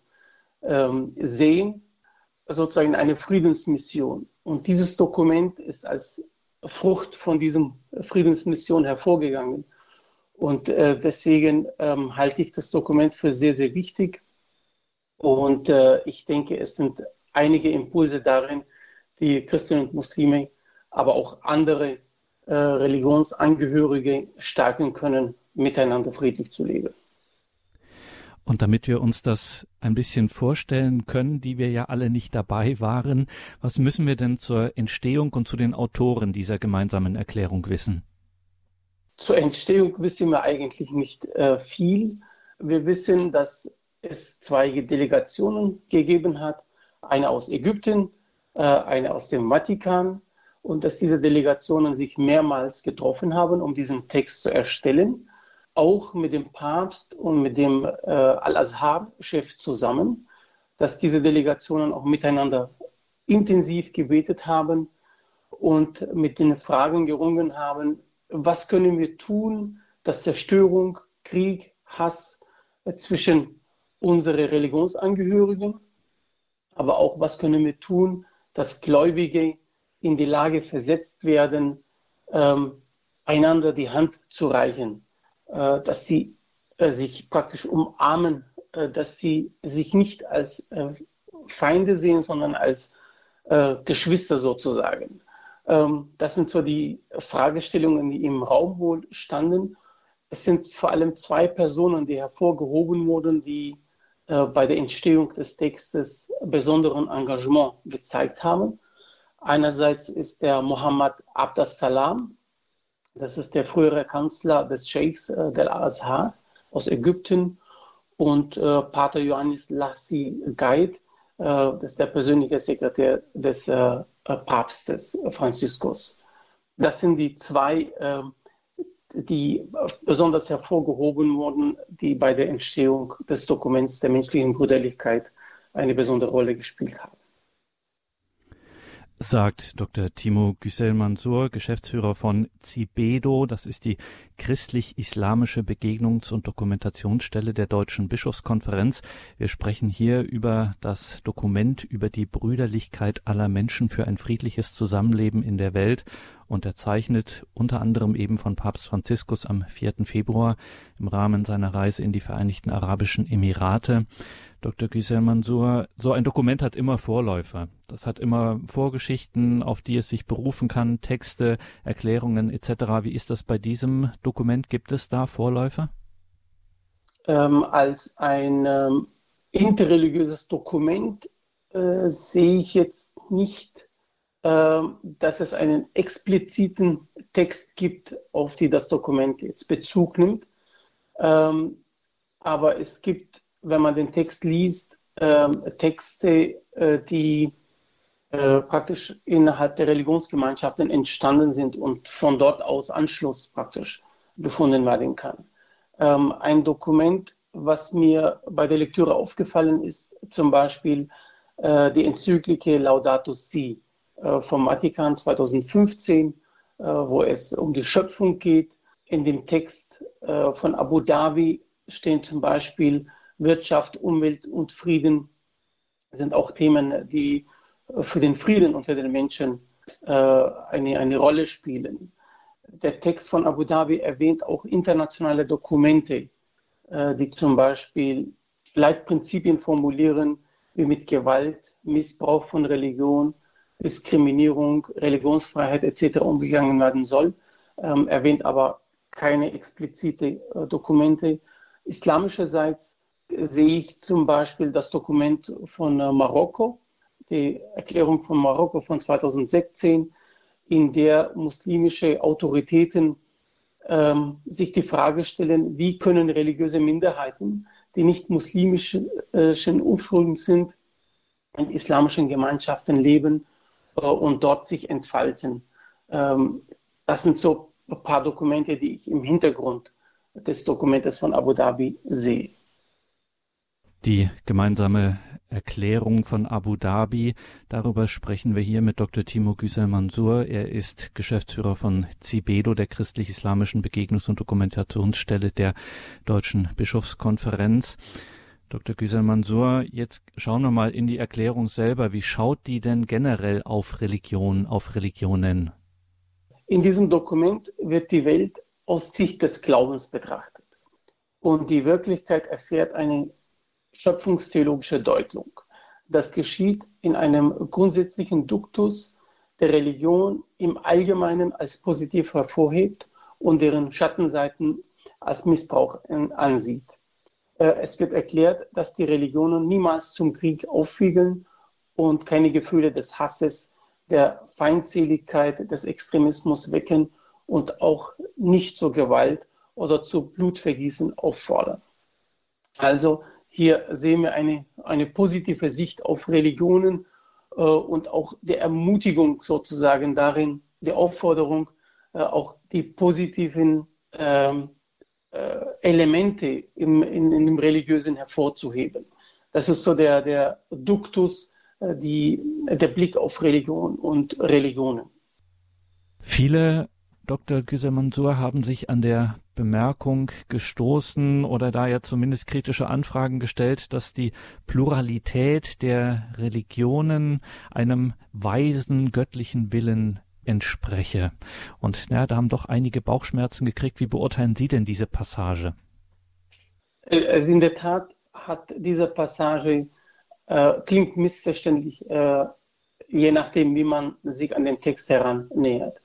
ähm, sehen, sozusagen eine Friedensmission. Und dieses Dokument ist als Frucht von diesem Friedensmission hervorgegangen. Und äh, deswegen ähm, halte ich das Dokument für sehr, sehr wichtig. Und äh, ich denke, es sind einige Impulse darin, die Christen und Muslime, aber auch andere äh, Religionsangehörige stärken können, miteinander friedlich zu leben. Und damit wir uns das ein bisschen vorstellen können, die wir ja alle nicht dabei waren, was müssen wir denn zur Entstehung und zu den Autoren dieser gemeinsamen Erklärung wissen? Zur Entstehung wissen wir eigentlich nicht äh, viel. Wir wissen, dass es zwei Delegationen gegeben hat, eine aus Ägypten, äh, eine aus dem Vatikan und dass diese Delegationen sich mehrmals getroffen haben, um diesen Text zu erstellen auch mit dem Papst und mit dem äh, Al-Azhar-Chef zusammen, dass diese Delegationen auch miteinander intensiv gebetet haben und mit den Fragen gerungen haben, was können wir tun, dass Zerstörung, Krieg, Hass äh, zwischen unseren Religionsangehörigen, aber auch was können wir tun, dass Gläubige in die Lage versetzt werden, ähm, einander die Hand zu reichen äh, dass sie äh, sich praktisch umarmen, äh, dass sie sich nicht als Feinde sehen, sondern als Geschwister sozusagen. Ähm, das sind so die Fragestellungen, die im Raum wohl standen. Es sind vor allem zwei Personen, die hervorgehoben wurden, die bei der Entstehung des Textes besonderen Engagement gezeigt haben. Einerseits ist der Mohammed Abdas Salam, das ist der frühere Kanzler des Sheikhs äh, del Azhar aus Ägypten und äh, Pater Johannes Lassi Gaid, äh, das ist der persönliche Sekretär des äh, Papstes Franziskus. Das sind die zwei, ähm, die besonders hervorgehoben wurden, die bei der Entstehung des Dokuments der menschlichen Brüderlichkeit eine besondere Rolle gespielt haben sagt Dr. Timo Güsel Mansour, Geschäftsführer von CIBEDO. Das ist die christlich-islamische Begegnungs- und Dokumentationsstelle der Deutschen Bischofskonferenz. Wir sprechen hier über das Dokument über die Brüderlichkeit aller Menschen für ein friedliches Zusammenleben in der Welt unterzeichnet unter anderem eben von Papst Franziskus am 4. Februar im Rahmen seiner Reise in die Vereinigten Arabischen Emirate. Dr. Giselle Mansour, so ein Dokument hat immer Vorläufer. Das hat immer Vorgeschichten, auf die es sich berufen kann, Texte, Erklärungen etc. Wie ist das bei diesem Dokument? Gibt es da Vorläufer? Ähm, als ein ähm, interreligiöses Dokument äh, sehe ich jetzt nicht, äh, dass es einen expliziten Text gibt, auf die das Dokument jetzt Bezug nimmt. Ähm, aber es gibt wenn man den Text liest, äh, Texte, äh, die äh, praktisch innerhalb der Religionsgemeinschaften entstanden sind und von dort aus Anschluss praktisch gefunden werden kann. Ähm, ein Dokument, was mir bei der Lektüre aufgefallen ist, zum Beispiel äh, die Enzyklike Laudato Si äh, vom Vatikan 2015, äh, wo es um die Schöpfung geht. In dem Text von Abu Dhabi stehen zum Beispiel Wirtschaft, Umwelt und Frieden sind auch Themen, die für den Frieden unter den Menschen äh, eine, eine Rolle spielen. Der Text von Abu Dhabi erwähnt auch internationale Dokumente, äh, die zum Beispiel Leitprinzipien formulieren, wie mit Gewalt, Missbrauch von Religion, Diskriminierung, Religionsfreiheit etc. umgegangen werden soll, ähm, erwähnt aber keine explizite äh, Dokumente. Islamischerseits sehe ich zum Beispiel das Dokument von äh, Marokko, die Erklärung von Marokko von 2016, in der muslimische Autoritäten ähm, sich die Frage stellen, wie können religiöse Minderheiten, die nicht muslimischen äh, Ursprung sind, in islamischen Gemeinschaften leben äh, und dort sich entfalten. Ähm, das sind so ein paar Dokumente, die ich im Hintergrund des Dokumentes von Abu Dhabi sehe. Die gemeinsame Erklärung von Abu Dhabi. Darüber sprechen wir hier mit Dr. Timo Güser Mansur. Er ist Geschäftsführer von CIBEDO, der christlich-islamischen Begegnungs- und Dokumentationsstelle der Deutschen Bischofskonferenz. Dr. Güser Mansur, jetzt schauen wir mal in die Erklärung selber. Wie schaut die denn generell auf Religion, auf Religionen? In diesem Dokument wird die Welt aus Sicht des Glaubens betrachtet. Und die Wirklichkeit erfährt eine schöpfungstheologische Deutung. Das geschieht in einem grundsätzlichen Duktus, der Religion im Allgemeinen als positiv hervorhebt und deren Schattenseiten als Missbrauch ansieht. Äh, es wird erklärt, dass die Religionen niemals zum Krieg aufwiegeln und keine Gefühle des Hasses, der Feindseligkeit, des Extremismus wecken und auch nicht zur Gewalt oder zu Blutvergießen auffordern. Also hier sehen wir eine, eine positive Sicht auf Religionen äh, und auch der Ermutigung sozusagen darin, die Aufforderung, äh, auch die positiven ähm, äh, Elemente im, in, in, dem Religiösen hervorzuheben. Das ist so der, der Duktus, äh, die, der Blick auf Religion und Religionen. Viele Dr. Güser-Mansur haben sich an der Bemerkung gestoßen oder da ja zumindest kritische Anfragen gestellt, dass die Pluralität der Religionen einem weisen göttlichen Willen entspreche. Und ja, da haben doch einige Bauchschmerzen gekriegt. Wie beurteilen Sie denn diese Passage? Also in der Tat hat diese Passage, äh, klingt missverständlich, äh, je nachdem, wie man sich an den Text herannähert.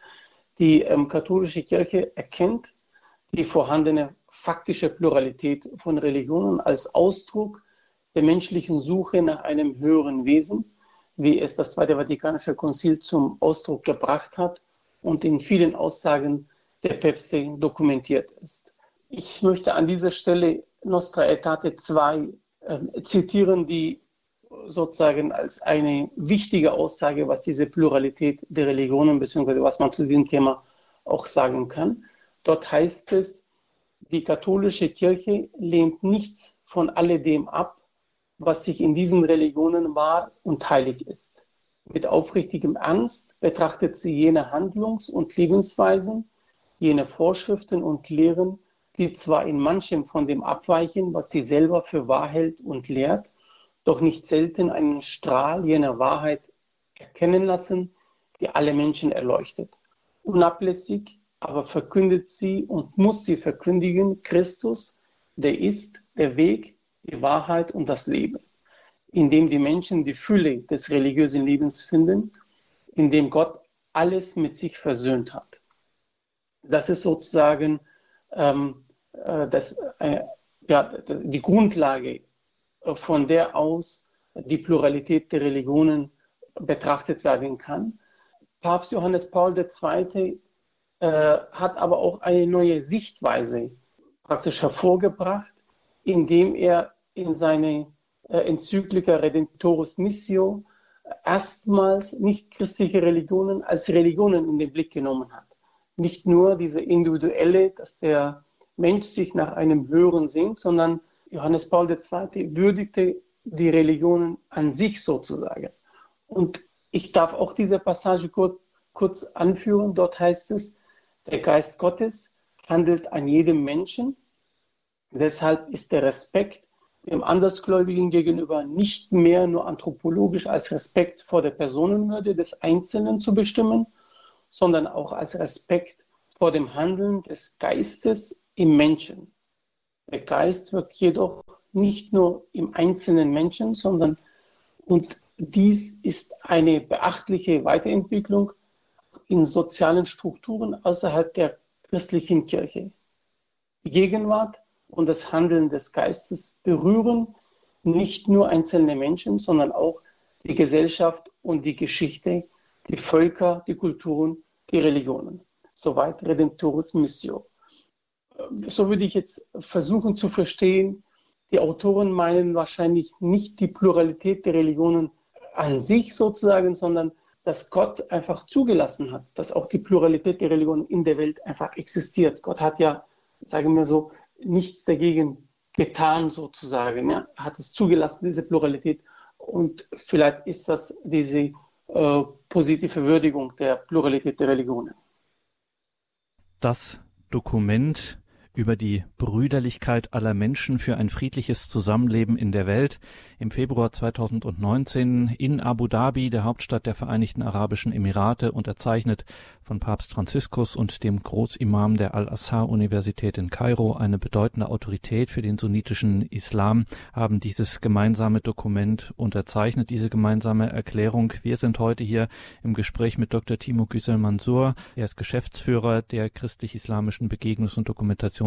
Die ähm, katholische Kirche erkennt die vorhandene faktische Pluralität von Religionen als Ausdruck der menschlichen Suche nach einem höheren Wesen, wie es das Zweite Vatikanische Konzil zum Ausdruck gebracht hat und in vielen Aussagen der Päpste dokumentiert ist. Ich möchte an dieser Stelle Nostra Aetate 2 äh, zitieren, die sozusagen als eine wichtige Aussage, was diese Pluralität der Religionen bzw. was man zu diesem Thema auch sagen kann. Dort heißt es, die katholische Kirche lehnt nichts von alledem ab, was sich in diesen Religionen wahr und heilig ist. Mit aufrichtigem Ernst betrachtet sie jene Handlungs- und Lebensweisen, jene Vorschriften und Lehren, die zwar in manchem von dem abweichen, was sie selber für wahr hält und lehrt, doch nicht selten einen Strahl jener Wahrheit erkennen lassen, die alle Menschen erleuchtet. Unablässig aber verkündet sie und muss sie verkündigen Christus, der ist der Weg, die Wahrheit und das Leben, in dem die Menschen die Fülle des religiösen Lebens finden, in dem Gott alles mit sich versöhnt hat. Das ist sozusagen ähm, äh, das, äh, ja, die Grundlage von der aus die Pluralität der Religionen betrachtet werden kann. Papst Johannes Paul II. Äh, hat aber auch eine neue Sichtweise praktisch hervorgebracht, indem er in seine äh, Enzyklika Redemptoris Missio erstmals nicht christliche Religionen als Religionen in den Blick genommen hat. Nicht nur diese individuelle, dass der Mensch sich nach einem Höheren sehnt, sondern Johannes Paul II. würdigte die Religionen an sich sozusagen. Und ich darf auch diese Passage kurz, kurz anführen. Dort heißt es, der Geist Gottes handelt an jedem Menschen. Deshalb ist der Respekt dem Andersgläubigen gegenüber nicht mehr nur anthropologisch als Respekt vor der Personenwürde des Einzelnen zu bestimmen, sondern auch als Respekt vor dem Handeln des Geistes im Menschen. Der Geist wird jedoch nicht nur im einzelnen Menschen, sondern und dies ist eine beachtliche Weiterentwicklung in sozialen Strukturen außerhalb der christlichen Kirche. Die Gegenwart und das Handeln des Geistes berühren nicht nur einzelne Menschen, sondern auch die Gesellschaft und die Geschichte, die Völker, die Kulturen, die Religionen. Soweit Redemptoris Missio. So würde ich jetzt versuchen zu verstehen, die Autoren meinen wahrscheinlich nicht die Pluralität der Religionen an sich sozusagen, sondern dass Gott einfach zugelassen hat, dass auch die Pluralität der Religionen in der Welt einfach existiert. Gott hat ja, sagen wir so, nichts dagegen getan sozusagen. Ja? Hat es zugelassen, diese Pluralität. Und vielleicht ist das diese äh, positive Würdigung der Pluralität der Religionen. Das Dokument über die Brüderlichkeit aller Menschen für ein friedliches Zusammenleben in der Welt im Februar 2019 in Abu Dhabi, der Hauptstadt der Vereinigten Arabischen Emirate, unterzeichnet von Papst Franziskus und dem Großimam der Al-Azhar-Universität in Kairo, eine bedeutende Autorität für den sunnitischen Islam, haben dieses gemeinsame Dokument unterzeichnet, diese gemeinsame Erklärung. Wir sind heute hier im Gespräch mit Dr. Timo Güsel Mansour. Er ist Geschäftsführer der christlich-islamischen Begegnungs- und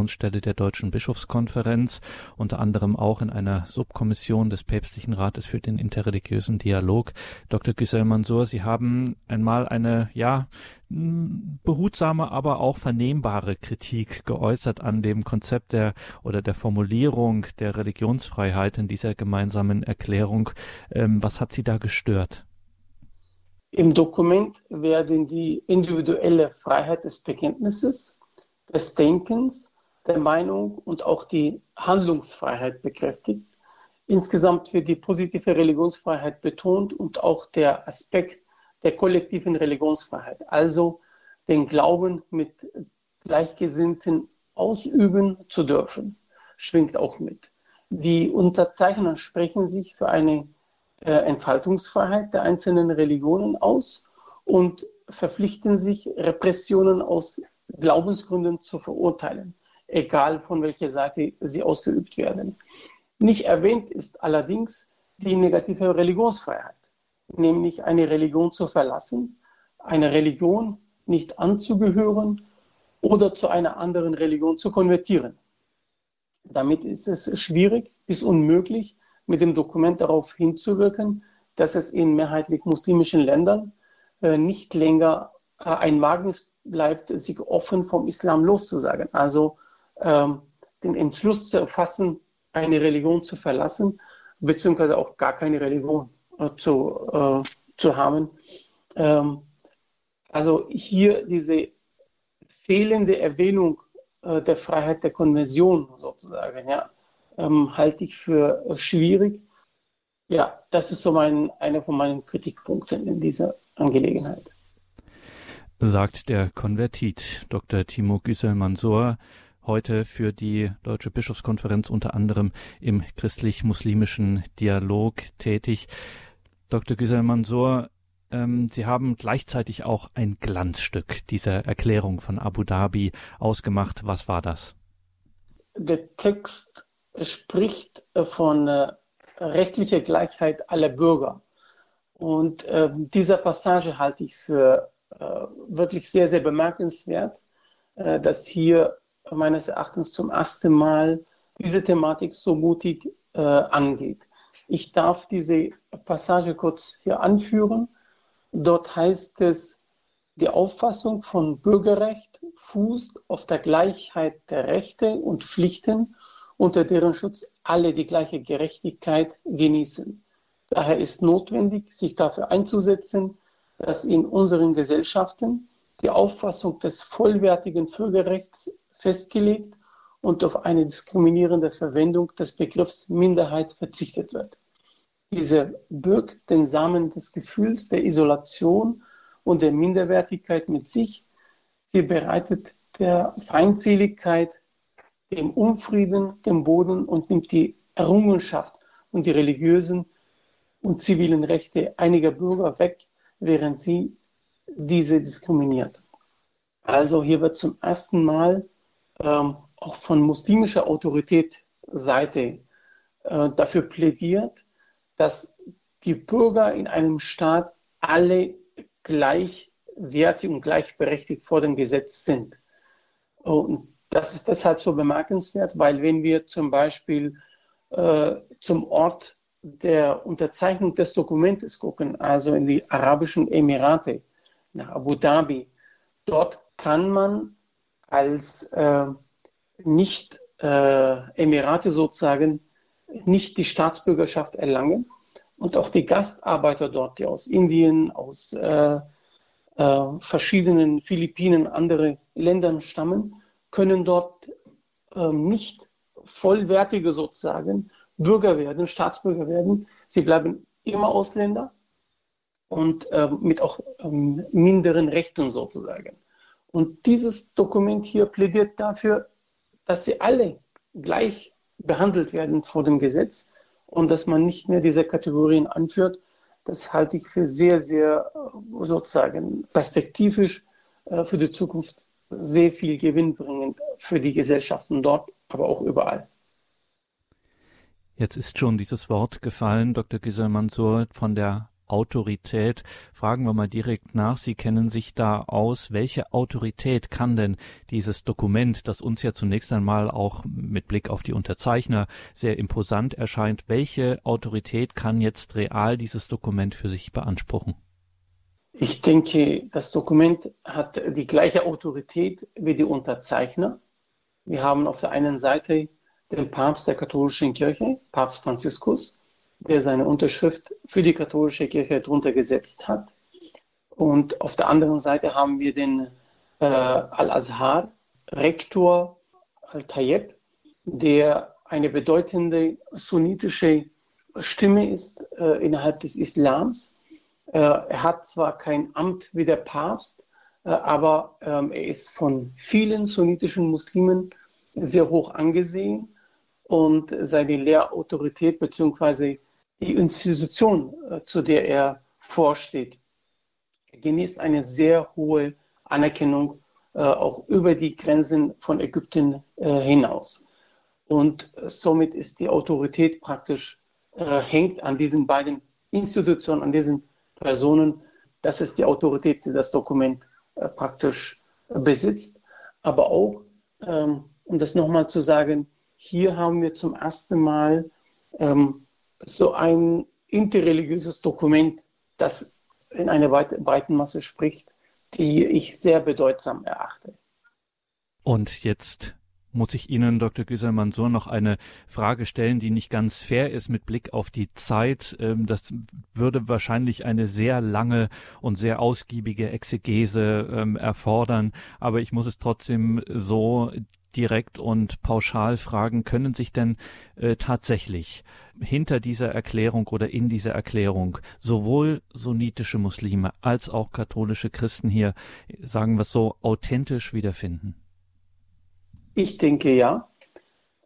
Dokumentationsstelle der Deutschen Bischofskonferenz, unter anderem auch in einer Subkommission des Päpstlichen Rates für den interreligiösen Dialog. Dr. Giselle Mansour, Sie haben einmal eine, ja, behutsame, aber auch vernehmbare Kritik geäußert an dem Konzept der oder der Formulierung der Religionsfreiheit in dieser gemeinsamen Erklärung. Ähm, was hat Sie da gestört? Im Dokument werden die individuelle Freiheit des Bekenntnisses, des Denkens, der Meinung und auch die Handlungsfreiheit bekräftigt insgesamt wird die positive Religionsfreiheit betont und auch der Aspekt der kollektiven Religionsfreiheit, also den Glauben mit Gleichgesinnten ausüben zu dürfen, schwingt auch mit. Die Unterzeichner sprechen sich für eine äh, Entfaltungsfreiheit der einzelnen Religionen aus und verpflichten sich, Repressionen aus Glaubensgründen zu verurteilen, egal von welcher Seite sie ausgeübt werden. Nicht erwähnt ist allerdings die negative Religionsfreiheit, nämlich eine Religion zu verlassen, eine Religion nicht anzugehören oder zu einer anderen Religion zu konvertieren. Damit ist es schwierig bis unmöglich, mit dem Dokument darauf hinzuwirken, dass es in mehrheitlich muslimischen Ländern äh, nicht länger äh, ein Wagnis bleibt, sich offen vom Islam loszusagen. Also ähm, den Entschluss zu erfassen, eine Religion zu verlassen, beziehungsweise auch gar keine Religion äh, zu, äh, zu haben. Ähm, also hier diese fehlende Erwähnung äh, der Freiheit der Konvention sozusagen, ja, ähm, halte ich für schwierig. Ja, das ist so mein, einer von meinen Kritikpunkten in dieser Angelegenheit. Sagt der Konvertit Dr. Timo Güssel-Mansor heute für die Deutsche Bischofskonferenz unter anderem im christlich-muslimischen Dialog tätig. Dr. Güzel Mansour, ähm, Sie haben gleichzeitig auch ein Glanzstück dieser Erklärung von Abu Dhabi ausgemacht. Was war das? Der Text spricht von äh, rechtlicher Gleichheit aller Bürger. Und äh, dieser Passage halte ich für äh, wirklich sehr, sehr bemerkenswert, äh, dass hier meines Erachtens zum ersten Mal diese Thematik so mutig äh, angeht. Ich darf diese Passage kurz hier anführen. Dort heißt es, die Auffassung von Bürgerrecht fußt auf der Gleichheit der Rechte und Pflichten, unter deren Schutz alle die gleiche Gerechtigkeit genießen. Daher ist notwendig, sich dafür einzusetzen, dass in unseren Gesellschaften die Auffassung des vollwertigen Bürgerrechts festgelegt und auf eine diskriminierende Verwendung des Begriffs Minderheit verzichtet wird. Diese birgt den Samen des Gefühls der Isolation und der Minderwertigkeit mit sich. Sie bereitet der Feindseligkeit, dem Unfrieden, dem Boden und nimmt die Errungenschaft und die religiösen und zivilen Rechte einiger Bürger weg, während sie diese diskriminiert. Also hier wird zum ersten Mal ähm, auch von muslimischer Autorität Seite äh, dafür plädiert, dass die Bürger in einem Staat alle gleichwertig und gleichberechtigt vor dem Gesetz sind. Und das ist deshalb so bemerkenswert, weil wenn wir zum Beispiel äh, zum Ort der Unterzeichnung des Dokumentes gucken, also in die Arabischen Emirate, nach Abu Dhabi, dort kann man als äh, nicht äh, Emirate sozusagen nicht die Staatsbürgerschaft erlangen und auch die Gastarbeiter dort, die aus Indien, aus äh, äh, verschiedenen Philippinen, andere Ländern stammen, können dort ähm, nicht vollwertige sozusagen Bürger werden, Staatsbürger werden. Sie bleiben immer Ausländer und ähm, mit auch ähm, minderen Rechten sozusagen. Und dieses Dokument hier plädiert dafür, dass sie alle gleich behandelt werden vor dem Gesetz und dass man nicht mehr diese Kategorien anführt. Das halte ich für sehr, sehr äh, sozusagen perspektivisch äh, für die Zukunft sehr viel gewinnbringend für die Gesellschaften dort, aber auch überall. Jetzt ist schon dieses Wort gefallen, Dr. Gisel Mansour, von der Autorität. Fragen wir mal direkt nach. Sie kennen sich da aus. Welche Autorität kann denn dieses Dokument, das uns ja zunächst einmal auch mit Blick auf die Unterzeichner sehr imposant erscheint, welche Autorität kann jetzt real dieses Dokument für sich beanspruchen? Ich denke, das Dokument hat die gleiche Autorität wie die Unterzeichner. Wir haben auf der einen Seite den Papst der katholischen Kirche, Papst Franziskus, der seine Unterschrift für die katholische Kirche drunter gesetzt hat. Und auf der anderen Seite haben wir den äh, Al-Azhar, Rektor Al-Tayyib, der eine bedeutende sunnitische Stimme ist äh, innerhalb des Islams. Äh, er hat zwar kein Amt wie der Papst, äh, aber ähm, er ist von vielen sunnitischen Muslimen sehr hoch angesehen und seine Lehrautorität bzw die Institution, äh, zu der er vorsteht, genießt eine sehr hohe Anerkennung äh, auch über die Grenzen von Ägypten äh, hinaus. Und somit ist die Autorität praktisch, hängt an diesen beiden Institutionen, an diesen Personen. Das ist die Autorität, die das Dokument praktisch besitzt. Aber auch, ähm, um das nochmal zu sagen, hier haben wir zum ersten Mal ähm, so ein interreligiöses Dokument, das in einer breiten Masse spricht, die ich sehr bedeutsam erachte. Und jetzt muss ich Ihnen, Dr. Güsel Mansur, noch eine Frage stellen, die nicht ganz fair ist mit Blick auf die Zeit. Ähm, das würde wahrscheinlich eine sehr lange und sehr ausgiebige Exegese ähm, erfordern, aber ich muss es trotzdem so direkt und pauschal fragen, können sich denn äh, tatsächlich hinter dieser Erklärung oder in dieser Erklärung sowohl sunnitische Muslime als auch katholische Christen hier, sagen wir es so, authentisch wiederfinden? Ich denke ja,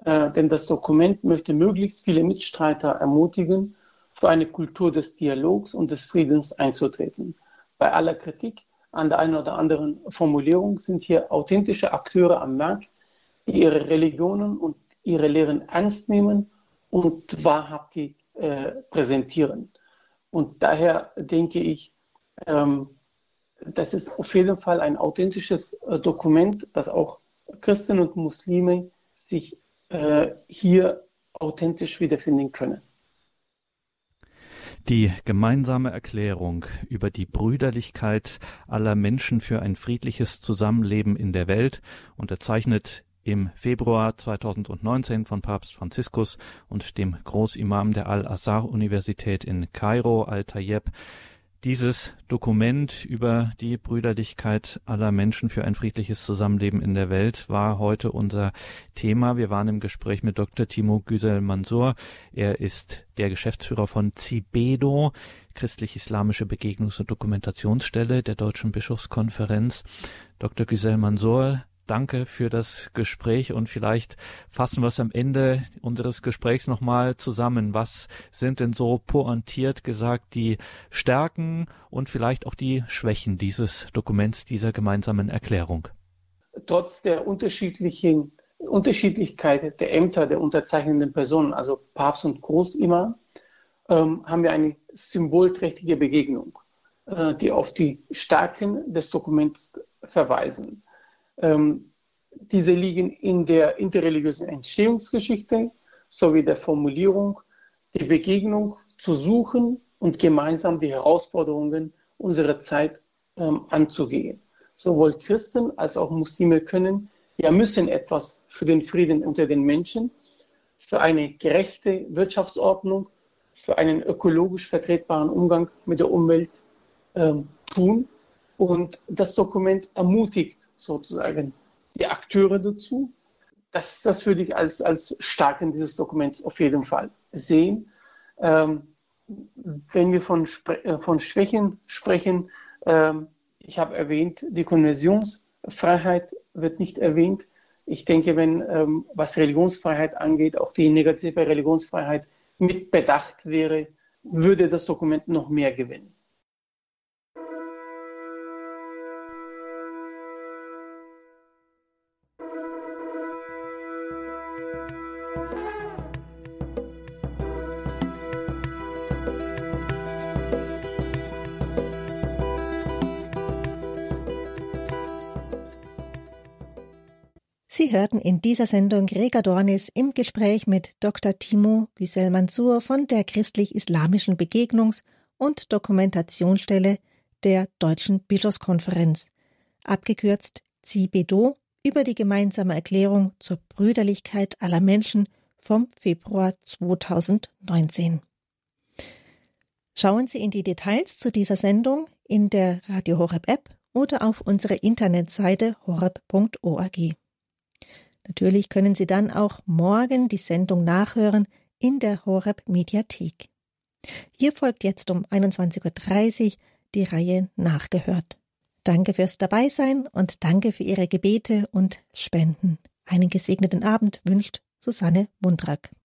äh, denn das Dokument möchte möglichst viele Mitstreiter ermutigen, für eine Kultur des Dialogs und des Friedens einzutreten. Bei aller Kritik an der einen oder anderen Formulierung sind hier authentische Akteure am Markt, die ihre Religionen und ihre Lehren ernst nehmen und wahrhaftig äh, präsentieren. Und daher denke ich, ähm, das ist auf jeden Fall ein authentisches äh, Dokument, das auch Christen und Muslime sich äh, hier authentisch wiederfinden können. Die gemeinsame Erklärung über die Brüderlichkeit aller Menschen für ein friedliches Zusammenleben in der Welt unterzeichnet im Februar 2019 von Papst Franziskus und dem Großimam der Al-Azhar-Universität in Kairo, Al-Tayyeb, dieses Dokument über die Brüderlichkeit aller Menschen für ein friedliches Zusammenleben in der Welt war heute unser Thema. Wir waren im Gespräch mit Dr. Timo Güsel-Mansur. Er ist der Geschäftsführer von CIBEDO, christlich-islamische Begegnungs- und Dokumentationsstelle der Deutschen Bischofskonferenz. Dr. Güsel-Mansur, danke für das Gespräch und vielleicht fassen wir es am Ende unseres Gesprächs nochmal zusammen. Was sind denn so pointiert gesagt die Stärken und vielleicht auch die Schwächen dieses Dokuments, dieser gemeinsamen Erklärung? Trotz der unterschiedlichen Unterschiedlichkeit der Ämter der unterzeichnenden Personen, also Papst und Großimam, ähm, haben wir eine symbolträchtige Begegnung, äh, die auf die Stärken des Dokuments verweisen. Ähm, diese liegen in der interreligiösen Entstehungsgeschichte sowie der Formulierung, die Begegnung zu suchen und gemeinsam die Herausforderungen unserer Zeit ähm, anzugehen. Sowohl Christen als auch Muslime können, ja müssen etwas für den Frieden unter den Menschen, für eine gerechte Wirtschaftsordnung, für einen ökologisch vertretbaren Umgang mit der Umwelt ähm, tun. Und das Dokument ermutigt sozusagen die Akteure dazu. Das, das würde ich als, als Starken dieses Dokuments auf jeden Fall sehen. Ähm, wenn wir von, äh, von Schwächen sprechen, ähm, ich habe erwähnt, die Konversionsfreiheit wird nicht erwähnt. Ich denke, wenn ähm, was Religionsfreiheit angeht, auch die negative Religionsfreiheit mit bedacht wäre, würde das Dokument noch mehr gewinnen. Sie hörten in dieser Sendung Gregor Dornis im Gespräch mit Dr. Timo Güsel Mansur von der christlich-islamischen Begegnungs- und Dokumentationsstelle der Deutschen Bischofskonferenz, abgekürzt CIBEDO, über die gemeinsame Erklärung zur Brüderlichkeit aller Menschen vom Februar 2019. Schauen Sie in die Details zu dieser Sendung in der Radio Horeb App oder auf unsere Internetseite horeb.org. Natürlich können Sie dann auch morgen die Sendung nachhören in der Horeb Mediathek. Hier folgt jetzt um 21.30 Uhr die Reihe Nachgehört. Danke fürs Dabeisein und danke für Ihre Gebete und Spenden. Einen gesegneten Abend wünscht Susanne Mundrak.